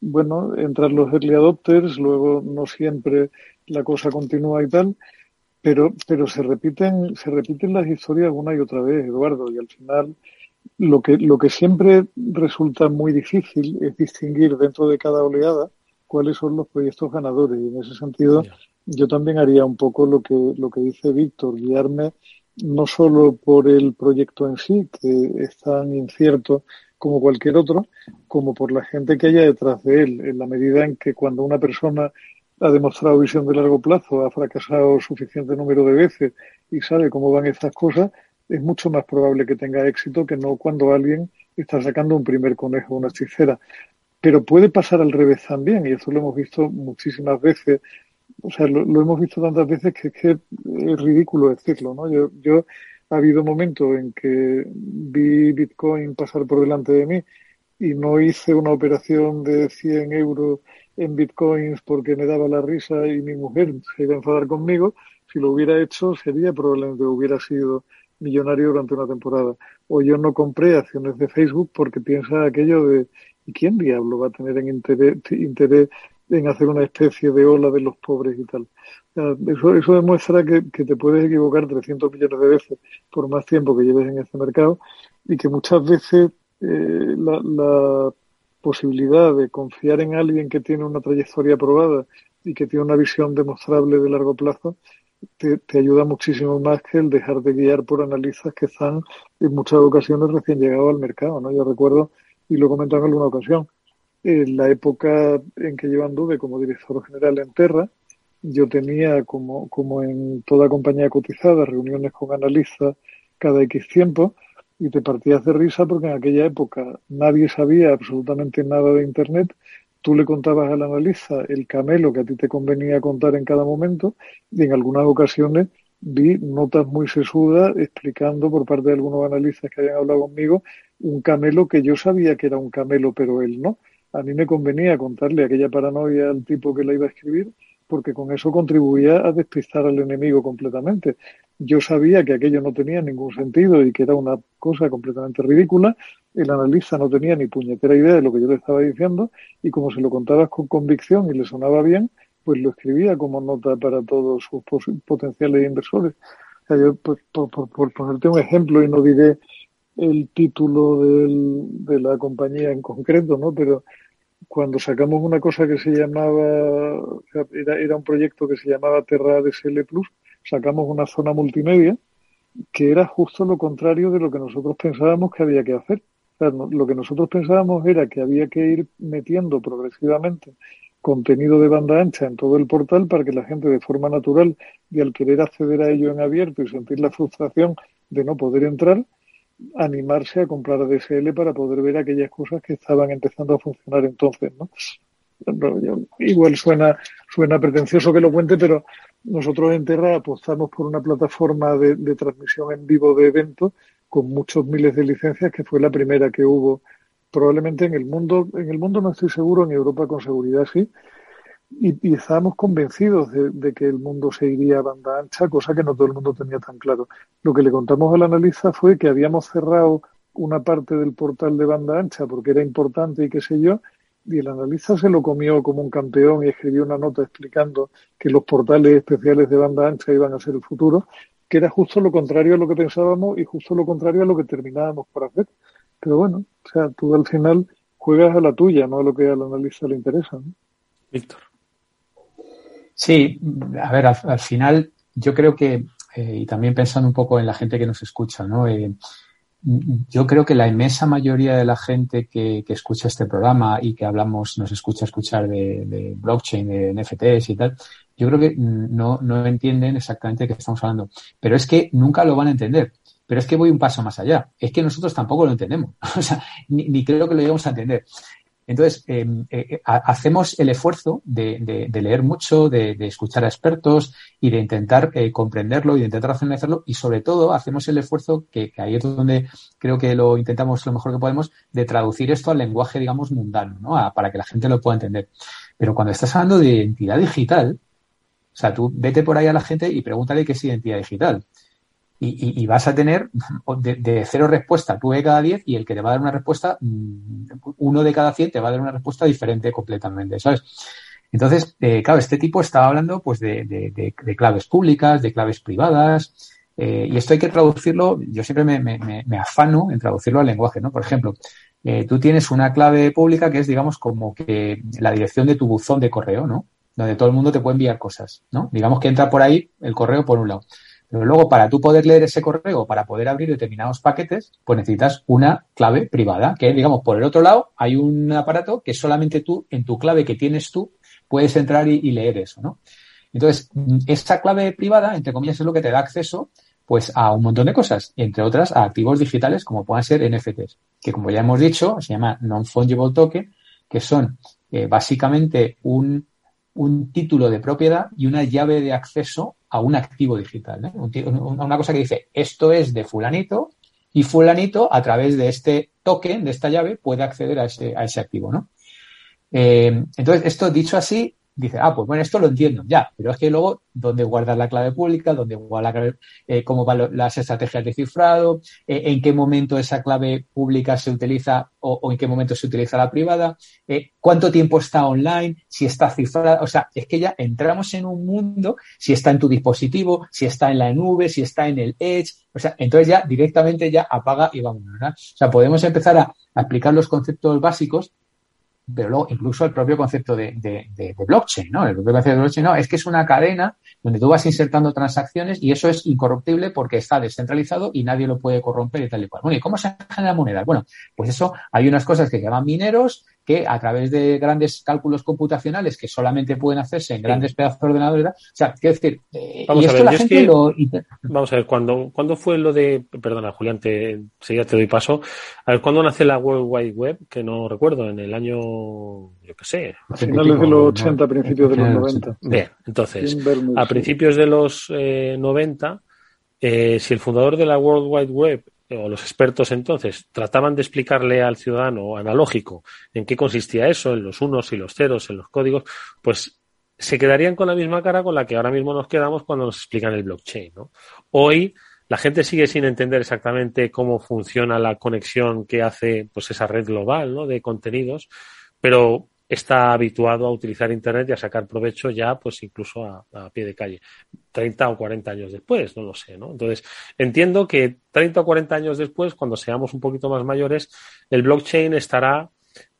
bueno, entran los early adopters, luego no siempre la cosa continúa y tal, pero, pero se repiten, se repiten las historias una y otra vez, Eduardo, y al final lo que, lo que siempre resulta muy difícil es distinguir dentro de cada oleada cuáles son los proyectos ganadores. Y en ese sentido, yo también haría un poco lo que, lo que dice Víctor, guiarme no solo por el proyecto en sí, que es tan incierto como cualquier otro, como por la gente que haya detrás de él, en la medida en que cuando una persona ha demostrado visión de largo plazo, ha fracasado suficiente número de veces y sabe cómo van estas cosas, es mucho más probable que tenga éxito que no cuando alguien está sacando un primer conejo, una hechicera. Pero puede pasar al revés también, y eso lo hemos visto muchísimas veces. O sea, lo, hemos visto tantas veces que es que es ridículo decirlo, ¿no? Yo, yo ha habido momentos en que vi Bitcoin pasar por delante de mí y no hice una operación de 100 euros en bitcoins porque me daba la risa y mi mujer se iba a enfadar conmigo, si lo hubiera hecho sería probablemente hubiera sido millonario durante una temporada. O yo no compré acciones de Facebook porque piensa aquello de ¿y quién diablo va a tener en interés, interés en hacer una especie de ola de los pobres y tal? eso, eso demuestra que, que te puedes equivocar 300 millones de veces por más tiempo que lleves en este mercado y que muchas veces eh, la, la posibilidad de confiar en alguien que tiene una trayectoria probada y que tiene una visión demostrable de largo plazo, te, ayuda muchísimo más que el dejar de guiar por analistas que están en muchas ocasiones recién llegados al mercado. ¿no? Yo recuerdo, y lo he comentado en alguna ocasión, en la época en que yo anduve como director general en Terra, yo tenía, como, como en toda compañía cotizada, reuniones con analistas cada X tiempo, y te partías de risa porque en aquella época nadie sabía absolutamente nada de Internet. Tú le contabas al analista el camelo que a ti te convenía contar en cada momento y en algunas ocasiones vi notas muy sesudas explicando por parte de algunos analistas que habían hablado conmigo un camelo que yo sabía que era un camelo, pero él no. A mí me convenía contarle aquella paranoia al tipo que la iba a escribir porque con eso contribuía a despistar al enemigo completamente. Yo sabía que aquello no tenía ningún sentido y que era una cosa completamente ridícula. El analista no tenía ni puñetera idea de lo que yo le estaba diciendo y como se lo contabas con convicción y le sonaba bien, pues lo escribía como nota para todos sus potenciales inversores. O sea, yo, por, por, ponerte un ejemplo, y no diré el título del, de la compañía en concreto, ¿no? Pero cuando sacamos una cosa que se llamaba, era, un proyecto que se llamaba Terra DSL Plus, sacamos una zona multimedia que era justo lo contrario de lo que nosotros pensábamos que había que hacer. lo que nosotros pensábamos era que había que ir metiendo progresivamente contenido de banda ancha en todo el portal para que la gente de forma natural y al querer acceder a ello en abierto y sentir la frustración de no poder entrar, animarse a comprar ADSL para poder ver aquellas cosas que estaban empezando a funcionar entonces, ¿no? igual suena, suena pretencioso que lo cuente, pero nosotros en Terra apostamos por una plataforma de, de transmisión en vivo de eventos con muchos miles de licencias, que fue la primera que hubo probablemente en el mundo, en el mundo no estoy seguro, en Europa con seguridad sí, y, estábamos convencidos de, que el mundo se iría a banda ancha, cosa que no todo el mundo tenía tan claro. Lo que le contamos al analista fue que habíamos cerrado una parte del portal de banda ancha porque era importante y qué sé yo, y el analista se lo comió como un campeón y escribió una nota explicando que los portales especiales de banda ancha iban a ser el futuro, que era justo lo contrario a lo que pensábamos y justo lo contrario a lo que terminábamos por hacer. Pero bueno, o sea, tú al final juegas a la tuya, no a lo que al analista le interesa. Víctor. Sí, a ver, al, final yo creo que, eh, y también pensando un poco en la gente que nos escucha, ¿no? Eh, yo creo que la inmensa mayoría de la gente que, escucha este programa y que hablamos, nos escucha escuchar de, de, blockchain, de NFTs y tal, yo creo que no, no entienden exactamente de qué estamos hablando. Pero es que nunca lo van a entender. Pero es que voy un paso más allá. Es que nosotros tampoco lo entendemos. o sea, ni, creo que lo lleguemos a entender. Entonces, eh, eh, hacemos el esfuerzo de, leer mucho, de, escuchar a expertos y de intentar eh, comprenderlo y de intentar hacerlo y sobre todo hacemos el esfuerzo, que, ahí es donde creo que lo intentamos lo mejor que podemos, de traducir esto al lenguaje, digamos, mundano, ¿no? para que la gente lo pueda entender. Pero cuando estás hablando de identidad digital, o sea, tú vete por ahí a la gente y pregúntale qué es identidad digital y, vas a tener de, cero respuesta tú de cada diez y el que te va a dar una respuesta, mm, uno de cada cien te va a dar una respuesta diferente completamente, ¿sabes? Entonces, eh, claro, este tipo estaba hablando pues de, claves públicas, de claves privadas, eh, y esto hay que traducirlo, yo siempre me, afano en traducirlo al lenguaje, ¿no? Por ejemplo, eh, tú tienes una clave pública que es, digamos, como que la dirección de tu buzón de correo, ¿no? Donde todo el mundo te puede enviar cosas, ¿no? Digamos que entra por ahí el correo por un lado. Pero luego, para tú poder leer ese correo, para poder abrir determinados paquetes, pues necesitas una clave privada, que digamos, por el otro lado, hay un aparato que solamente tú, en tu clave que tienes tú, puedes entrar y, leer eso, ¿no? Entonces, esta clave privada, entre comillas, es lo que te da acceso pues a un montón de cosas, entre otras a activos digitales como puedan ser NFTs, que como ya hemos dicho, se llama Non-Fungible Token, que son eh, básicamente un, un título de propiedad y una llave de acceso a un activo digital. ¿eh? Una cosa que dice, esto es de fulanito y fulanito a través de este token, de esta llave, puede acceder a ese, a ese activo. ¿no? Eh, entonces, esto dicho así, dice, ah, pues bueno, esto lo entiendo, ya, pero es que luego, ¿dónde guardas la clave pública? ¿Dónde guardas eh, cómo van las estrategias de cifrado? Eh, ¿En qué momento esa clave pública se utiliza o, en qué momento se utiliza la privada? Eh, ¿Cuánto tiempo está online? Si está cifrada. O sea, es que ya entramos en un mundo, si está en tu dispositivo, si está en la nube, si está en el Edge. O sea, entonces ya directamente ya apaga y vamos, ¿verdad? O sea, podemos empezar a, a explicar los conceptos básicos pero luego incluso el propio concepto de, de, blockchain, ¿no? El propio concepto de blockchain, no, es que es una cadena donde tú vas insertando transacciones y eso es incorruptible porque está descentralizado y nadie lo puede corromper y tal y cual. Bueno, ¿y cómo se genera moneda? Bueno, pues eso, hay unas cosas que llaman mineros que a través de grandes cálculos computacionales que solamente pueden hacerse en grandes pedazos de ordenadores, o sea, quiero decir, eh, vamos a ver, la gente lo... Vamos a ver, cuando, ¿cuándo fue lo de, perdona Julián, te, si ya te doy paso, a ver, ¿cuándo nace la World Wide Web? Que no recuerdo, en el año, yo qué sé. A finales de los 80, principios de los 90. Bien, entonces, a principios de los eh, 90, eh, si el fundador de la World Wide Web o los expertos entonces trataban de explicarle al ciudadano analógico en qué consistía eso, en los unos y los ceros, en los códigos, pues se quedarían con la misma cara con la que ahora mismo nos quedamos cuando nos explican el blockchain. ¿no? Hoy la gente sigue sin entender exactamente cómo funciona la conexión que hace pues esa red global ¿no? de contenidos, pero está habituado a utilizar Internet y a sacar provecho ya, pues incluso a, pie de calle. 30 o 40 años después, no lo sé, ¿no? Entonces, entiendo que 30 o 40 años después, cuando seamos un poquito más mayores, el blockchain estará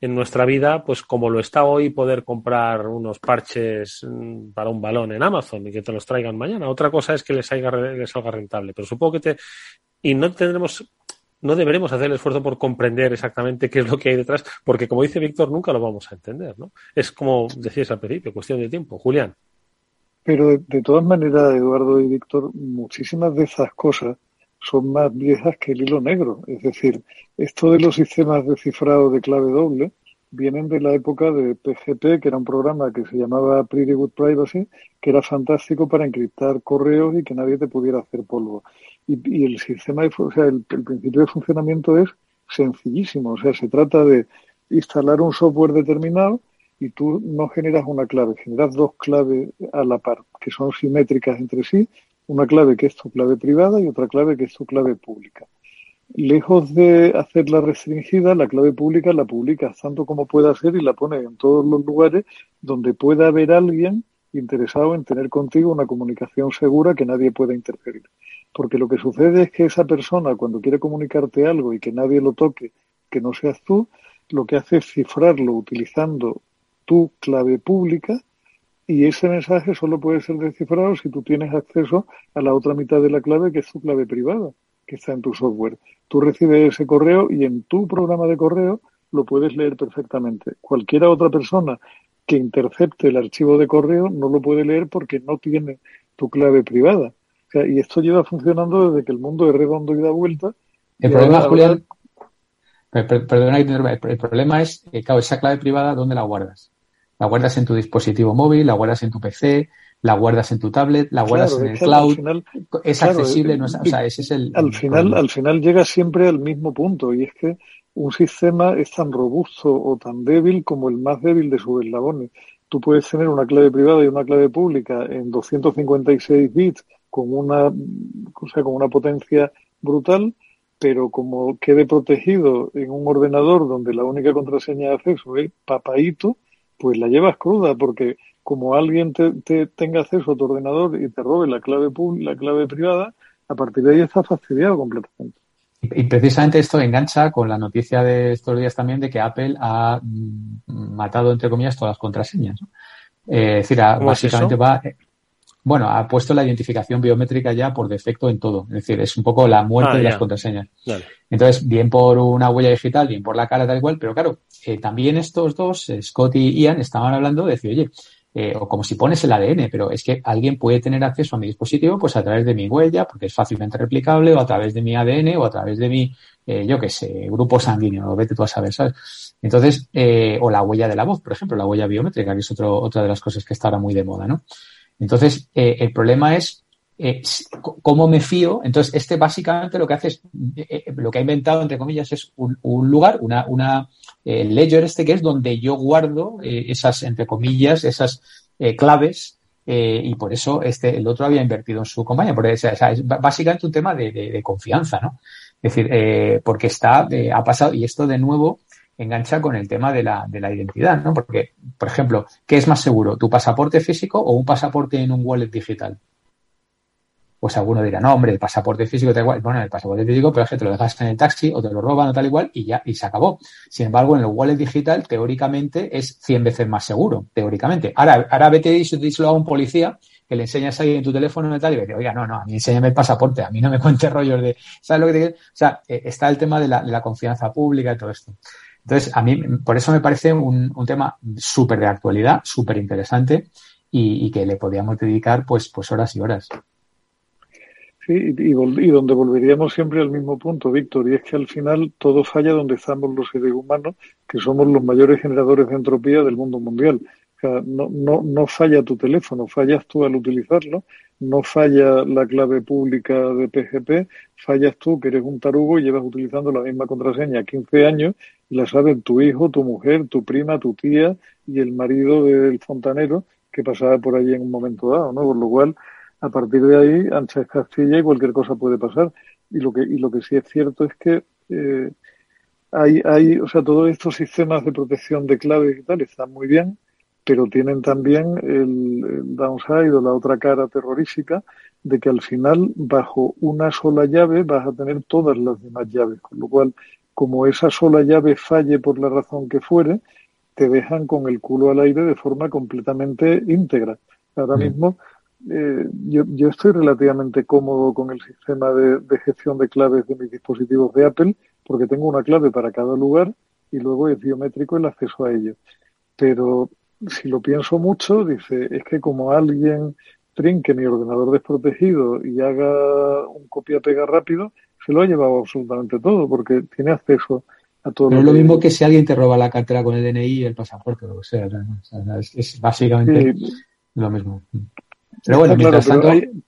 en nuestra vida, pues como lo está hoy, poder comprar unos parches mm, para un balón en Amazon y que te los traigan mañana. Otra cosa es que les salga, les salga rentable, pero supongo que te... Y no tendremos no deberemos hacer el esfuerzo por comprender exactamente qué es lo que hay detrás, porque como dice Víctor, nunca lo vamos a entender, ¿no? Es como decías al principio, cuestión de tiempo. Julián. Pero de, todas maneras, Eduardo y Víctor, muchísimas de esas cosas son más viejas que el hilo negro. Es decir, esto de los sistemas de cifrado de clave doble vienen de la época de PGP, que era un programa que se llamaba Pretty Good Privacy, que era fantástico para encriptar correos y que nadie te pudiera hacer polvo. Y, el sistema, de, o sea, el, principio de funcionamiento es sencillísimo. O sea, se trata de instalar un software determinado y tú no generas una clave, generas dos claves a la par, que son simétricas entre sí, una clave que es tu clave privada y otra clave que es tu clave pública. Lejos de hacerla restringida, la clave pública la publicas tanto como pueda ser y la pones en todos los lugares donde pueda haber alguien interesado en tener contigo una comunicación segura que nadie pueda interferir. Porque lo que sucede es que esa persona, cuando quiere comunicarte algo y que nadie lo toque, que no seas tú, lo que hace es cifrarlo utilizando tu clave pública y ese mensaje solo puede ser descifrado si tú tienes acceso a la otra mitad de la clave que es tu clave privada, que está en tu software. Tú recibes ese correo y en tu programa de correo lo puedes leer perfectamente. Cualquiera otra persona que intercepte el archivo de correo no lo puede leer porque no tiene tu clave privada. y esto lleva funcionando desde que el mundo es redondo y da vuelta. El problema, Julián, perdona el problema es, que, claro, esa clave privada, ¿dónde la guardas? La guardas en tu dispositivo móvil, la guardas en tu PC, la guardas en tu tablet, la guardas en el cloud, es accesible, no es, o sea, ese es el... Al final, al final llega siempre al mismo punto y es que un sistema es tan robusto o tan débil como el más débil de sus eslabones. Tú puedes tener una clave privada y una clave pública en 256 bits con una, o sea, con una potencia brutal, pero como quede protegido en un ordenador donde la única contraseña de acceso es papaito, pues la llevas cruda, porque como alguien te, tenga acceso a tu ordenador y te robe la clave la clave privada, a partir de ahí está fastidiado completamente. Y precisamente esto engancha con la noticia de estos días también de que Apple ha mm, matado, entre comillas, todas las contraseñas. Eh, es decir, básicamente va, bueno, ha puesto la identificación biométrica ya por defecto en todo. Es decir, es un poco la muerte ah, de las contraseñas. Entonces, bien por una huella digital, bien por la cara, tal cual, pero claro, eh, también estos dos, eh, Scott y Ian, estaban hablando de decir, oye, eh, o como si pones el ADN, pero es que alguien puede tener acceso a mi dispositivo pues a través de mi huella, porque es fácilmente replicable, o a través de mi ADN, o a través de mi, yo qué sé, grupo sanguíneo, vete tú a saber, ¿sabes? Entonces, o la huella de la voz, por ejemplo, la huella biométrica, que es otro, otra de las cosas que está ahora muy de moda, ¿no? Entonces, eh, el problema es eh, cómo me fío. Entonces, este básicamente lo que hace es, eh, lo que ha inventado, entre comillas, es un, lugar, una, una ledger este que es donde yo guardo esas, entre comillas, esas claves y por eso este, el otro había invertido en su compañía. Porque, es básicamente un tema de confianza, ¿no? Es decir, porque está, ha pasado, y esto de nuevo engancha con el tema de la, de la identidad, ¿no? Porque, por ejemplo, ¿qué es más seguro? ¿Tu pasaporte físico o un pasaporte en un wallet digital? Pues alguno dirá, no, hombre, el pasaporte físico te igual. Bueno, el pasaporte físico, pero es que te lo dejas en el taxi o te lo roban o tal igual y ya, y se acabó. Sin embargo, en el wallet digital, teóricamente, es 100 veces más seguro, teóricamente. Ahora, ahora vete y díselo a un policía que le enseñas ahí en tu teléfono y tal, y dice, oiga, no, no, a mí enséñame el pasaporte, a mí no me cuentes rollos de, ¿sabes lo que te quiero? O sea, eh, está el tema de la, confianza pública y todo esto. Entonces, a mí, por eso me parece un, un tema súper de actualidad, súper interesante y, que le podíamos dedicar pues, pues horas y horas. Sí, y, y, donde volveríamos siempre al mismo punto, Víctor, y es que al final todo falla donde estamos los seres humanos, que somos los mayores generadores de entropía del mundo mundial. O sea, no, no, no falla tu teléfono, fallas tú al utilizarlo, no falla la clave pública de PGP, fallas tú que eres un tarugo y llevas utilizando la misma contraseña 15 años la saben tu hijo, tu mujer, tu prima, tu tía y el marido del fontanero que pasaba por allí en un momento dado, ¿no? Por lo cual, a partir de ahí, ancha es Castilla y cualquier cosa puede pasar. Y lo que, y lo que sí es cierto es que eh, hay, hay, o sea, todos estos sistemas de protección de claves y tal están muy bien, pero tienen también el, el downside o la otra cara terrorífica de que al final, bajo una sola llave, vas a tener todas las demás llaves, con lo cual como esa sola llave falle por la razón que fuere, te dejan con el culo al aire de forma completamente íntegra. Ahora mismo eh, yo, yo, estoy relativamente cómodo con el sistema de, de, gestión de claves de mis dispositivos de Apple porque tengo una clave para cada lugar y luego es biométrico el acceso a ello. Pero si lo pienso mucho, dice, es que como alguien trinque mi ordenador desprotegido y haga un copia-pega rápido, se lo ha llevado absolutamente todo porque tiene acceso a todo. Lo es lo mismo que si alguien te roba la cartera con el DNI y el pasaporte, o lo que sea. es, básicamente lo mismo. Pero bueno, claro,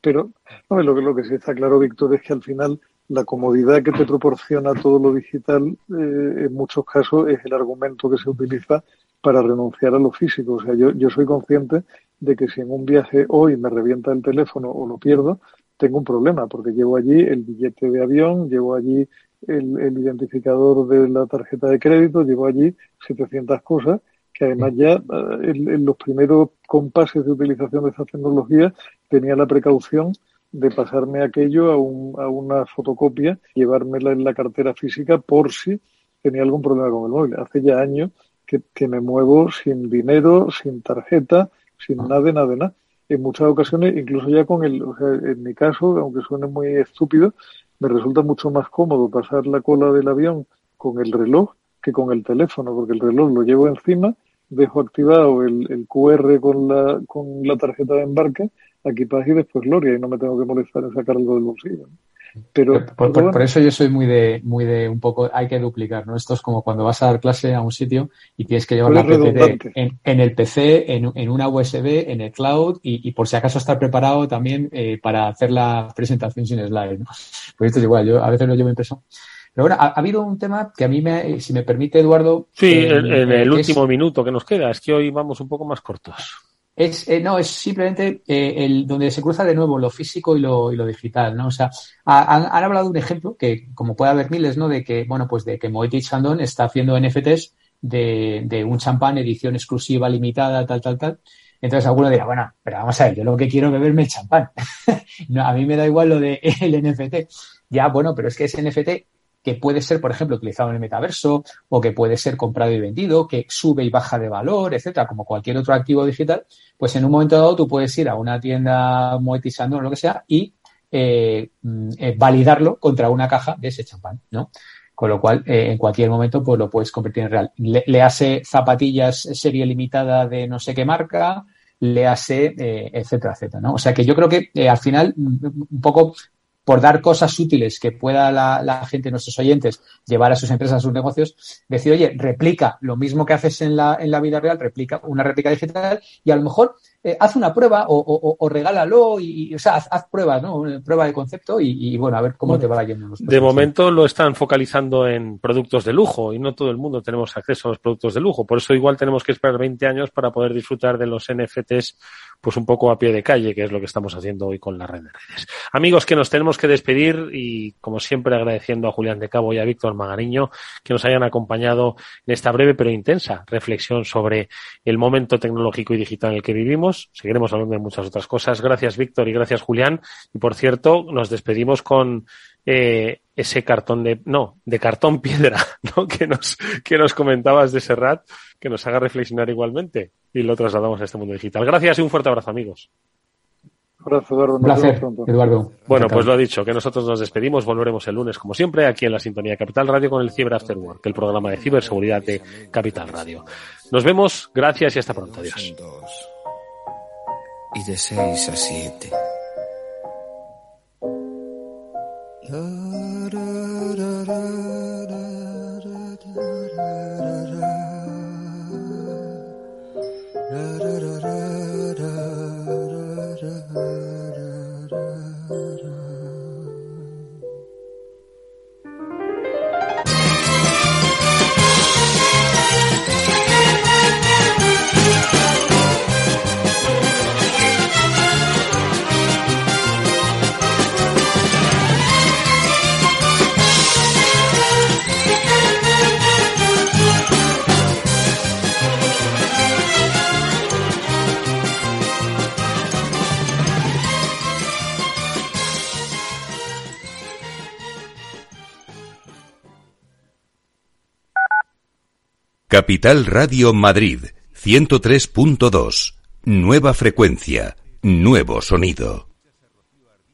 pero, lo, que, lo que sí está claro, Víctor, es que al final la comodidad que te proporciona todo lo digital, eh, en muchos casos, es el argumento que se utiliza para renunciar a lo físico. O sea, yo, yo soy consciente de que si en un viaje hoy me revienta el teléfono o lo pierdo, tengo un problema, porque llevo allí el billete de avión, llevo allí el, el identificador de la tarjeta de crédito, llevo allí 700 cosas que además ya eh, en, los primeros compases de utilización de esa tecnología tenía la precaución de pasarme aquello a, un, a una fotocopia, llevármela en la cartera física por si tenía algún problema con el móvil. Hace ya años que, que me muevo sin dinero, sin tarjeta, sin nada de nada de nada. En muchas ocasiones, incluso ya con el, o sea, en mi caso, aunque suene muy estúpido, me resulta mucho más cómodo pasar la cola del avión con el reloj que con el teléfono, porque el reloj lo llevo encima, dejo activado el, el QR con la, con la tarjeta de embarque, equipaje y después gloria, y no me tengo que molestar en sacar algo del bolsillo. Pero, por, eso yo soy muy de, muy de un poco, hay que duplicar, ¿no? Esto es como cuando vas a dar clase a un sitio y tienes que llevar la PPT en, en, el PC, en, en, una USB, en el cloud y, y por si acaso estar preparado también eh, para hacer la presentación sin slide, ¿no? Pues esto es igual, yo a veces lo llevo impreso. Pero bueno, ha, habido un tema que a mí, me, si me permite, Eduardo. Sí, en, el último minuto que nos queda, es que hoy vamos un poco más cortos. Es, eh, no, es simplemente eh, el, donde se cruza de nuevo lo físico y lo, y lo digital, ¿no? O sea, han, han, hablado de un ejemplo que, como puede haber miles, ¿no? De que, bueno, pues de que Moët Chandon está haciendo NFTs de, de un champán edición exclusiva, limitada, tal, tal, tal. Entonces alguno dirá, bueno, pero vamos a ver, yo lo que quiero es beberme el champán. no, a mí me da igual lo de el NFT. Ya, bueno, pero es que ese NFT que puede ser, por ejemplo, utilizado en el metaverso o que puede ser comprado y vendido, que sube y baja de valor, etcétera, como cualquier otro activo digital, pues en un momento dado tú puedes ir a una tienda monetizando o lo que sea y eh, mm, eh, validarlo contra una caja de ese champán, ¿no? Con lo cual, eh, en cualquier momento, pues lo puedes convertir en real. Le, hace zapatillas serie limitada de no sé qué marca, le hace, etcétera, etcétera, ¿no? O sea que yo creo que al final, mm, un poco por dar cosas útiles que pueda la, la, gente, nuestros oyentes, llevar a sus empresas, a sus negocios, decir, oye, replica lo mismo que haces en la, en la vida real, replica una réplica digital y a lo mejor eh, haz una prueba o, o, o regálalo y, o sea, haz, haz, pruebas, ¿no? Prueba de concepto y, y bueno, a ver cómo te va yendo. Los de momento lo están focalizando en productos de lujo y no todo el mundo tenemos acceso a los productos de lujo. Por eso igual tenemos que esperar 20 años para poder disfrutar de los NFTs pues un poco a pie de calle, que es lo que estamos haciendo hoy con la red de redes. Amigos, que nos tenemos que despedir y como siempre agradeciendo a Julián de Cabo y a Víctor Magariño que nos hayan acompañado en esta breve pero intensa reflexión sobre el momento tecnológico y digital en el que vivimos. Seguiremos hablando de muchas otras cosas. Gracias Víctor y gracias Julián. Y por cierto, nos despedimos con eh, ese cartón de, no, de cartón piedra, ¿no? Que nos, que nos comentabas de Serrat, que nos haga reflexionar igualmente y lo trasladamos a este mundo digital. Gracias y un fuerte abrazo, amigos. Abrazo, Eduardo. Un placer, Eduardo. Bueno, pues lo dicho, que nosotros nos despedimos, volveremos el lunes, como siempre, aquí en la Sintonía Capital Radio con el Cyber After Work, el programa de ciberseguridad de Capital Radio. Nos vemos, gracias y hasta pronto. Adiós. Y de 6 a 7. Love. Capital Radio Madrid, 103.2. Nueva frecuencia, nuevo sonido.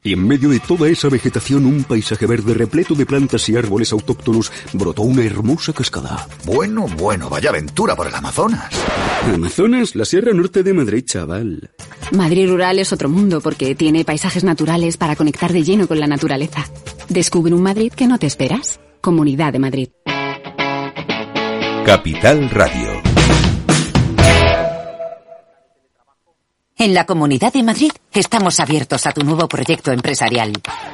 Y en medio de toda esa vegetación, un paisaje verde repleto de plantas y árboles autóctonos, brotó una hermosa cascada. Bueno, bueno, vaya aventura por el Amazonas. Amazonas, la Sierra Norte de Madrid, chaval. Madrid rural es otro mundo porque tiene paisajes naturales para conectar de lleno con la naturaleza. Descubre un Madrid que no te esperas. Comunidad de Madrid. Capital Radio. En la Comunidad de Madrid estamos abiertos a tu nuevo proyecto empresarial.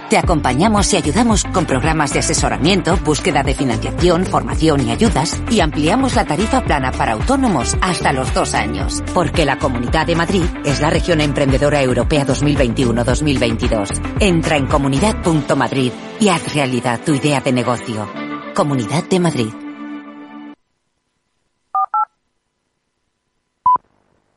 Te acompañamos y ayudamos con programas de asesoramiento, búsqueda de financiación, formación y ayudas y ampliamos la tarifa plana para autónomos hasta los dos años. Porque la Comunidad de Madrid es la región emprendedora europea 2021-2022. Entra en comunidad.madrid y haz realidad tu idea de negocio. Comunidad de Madrid.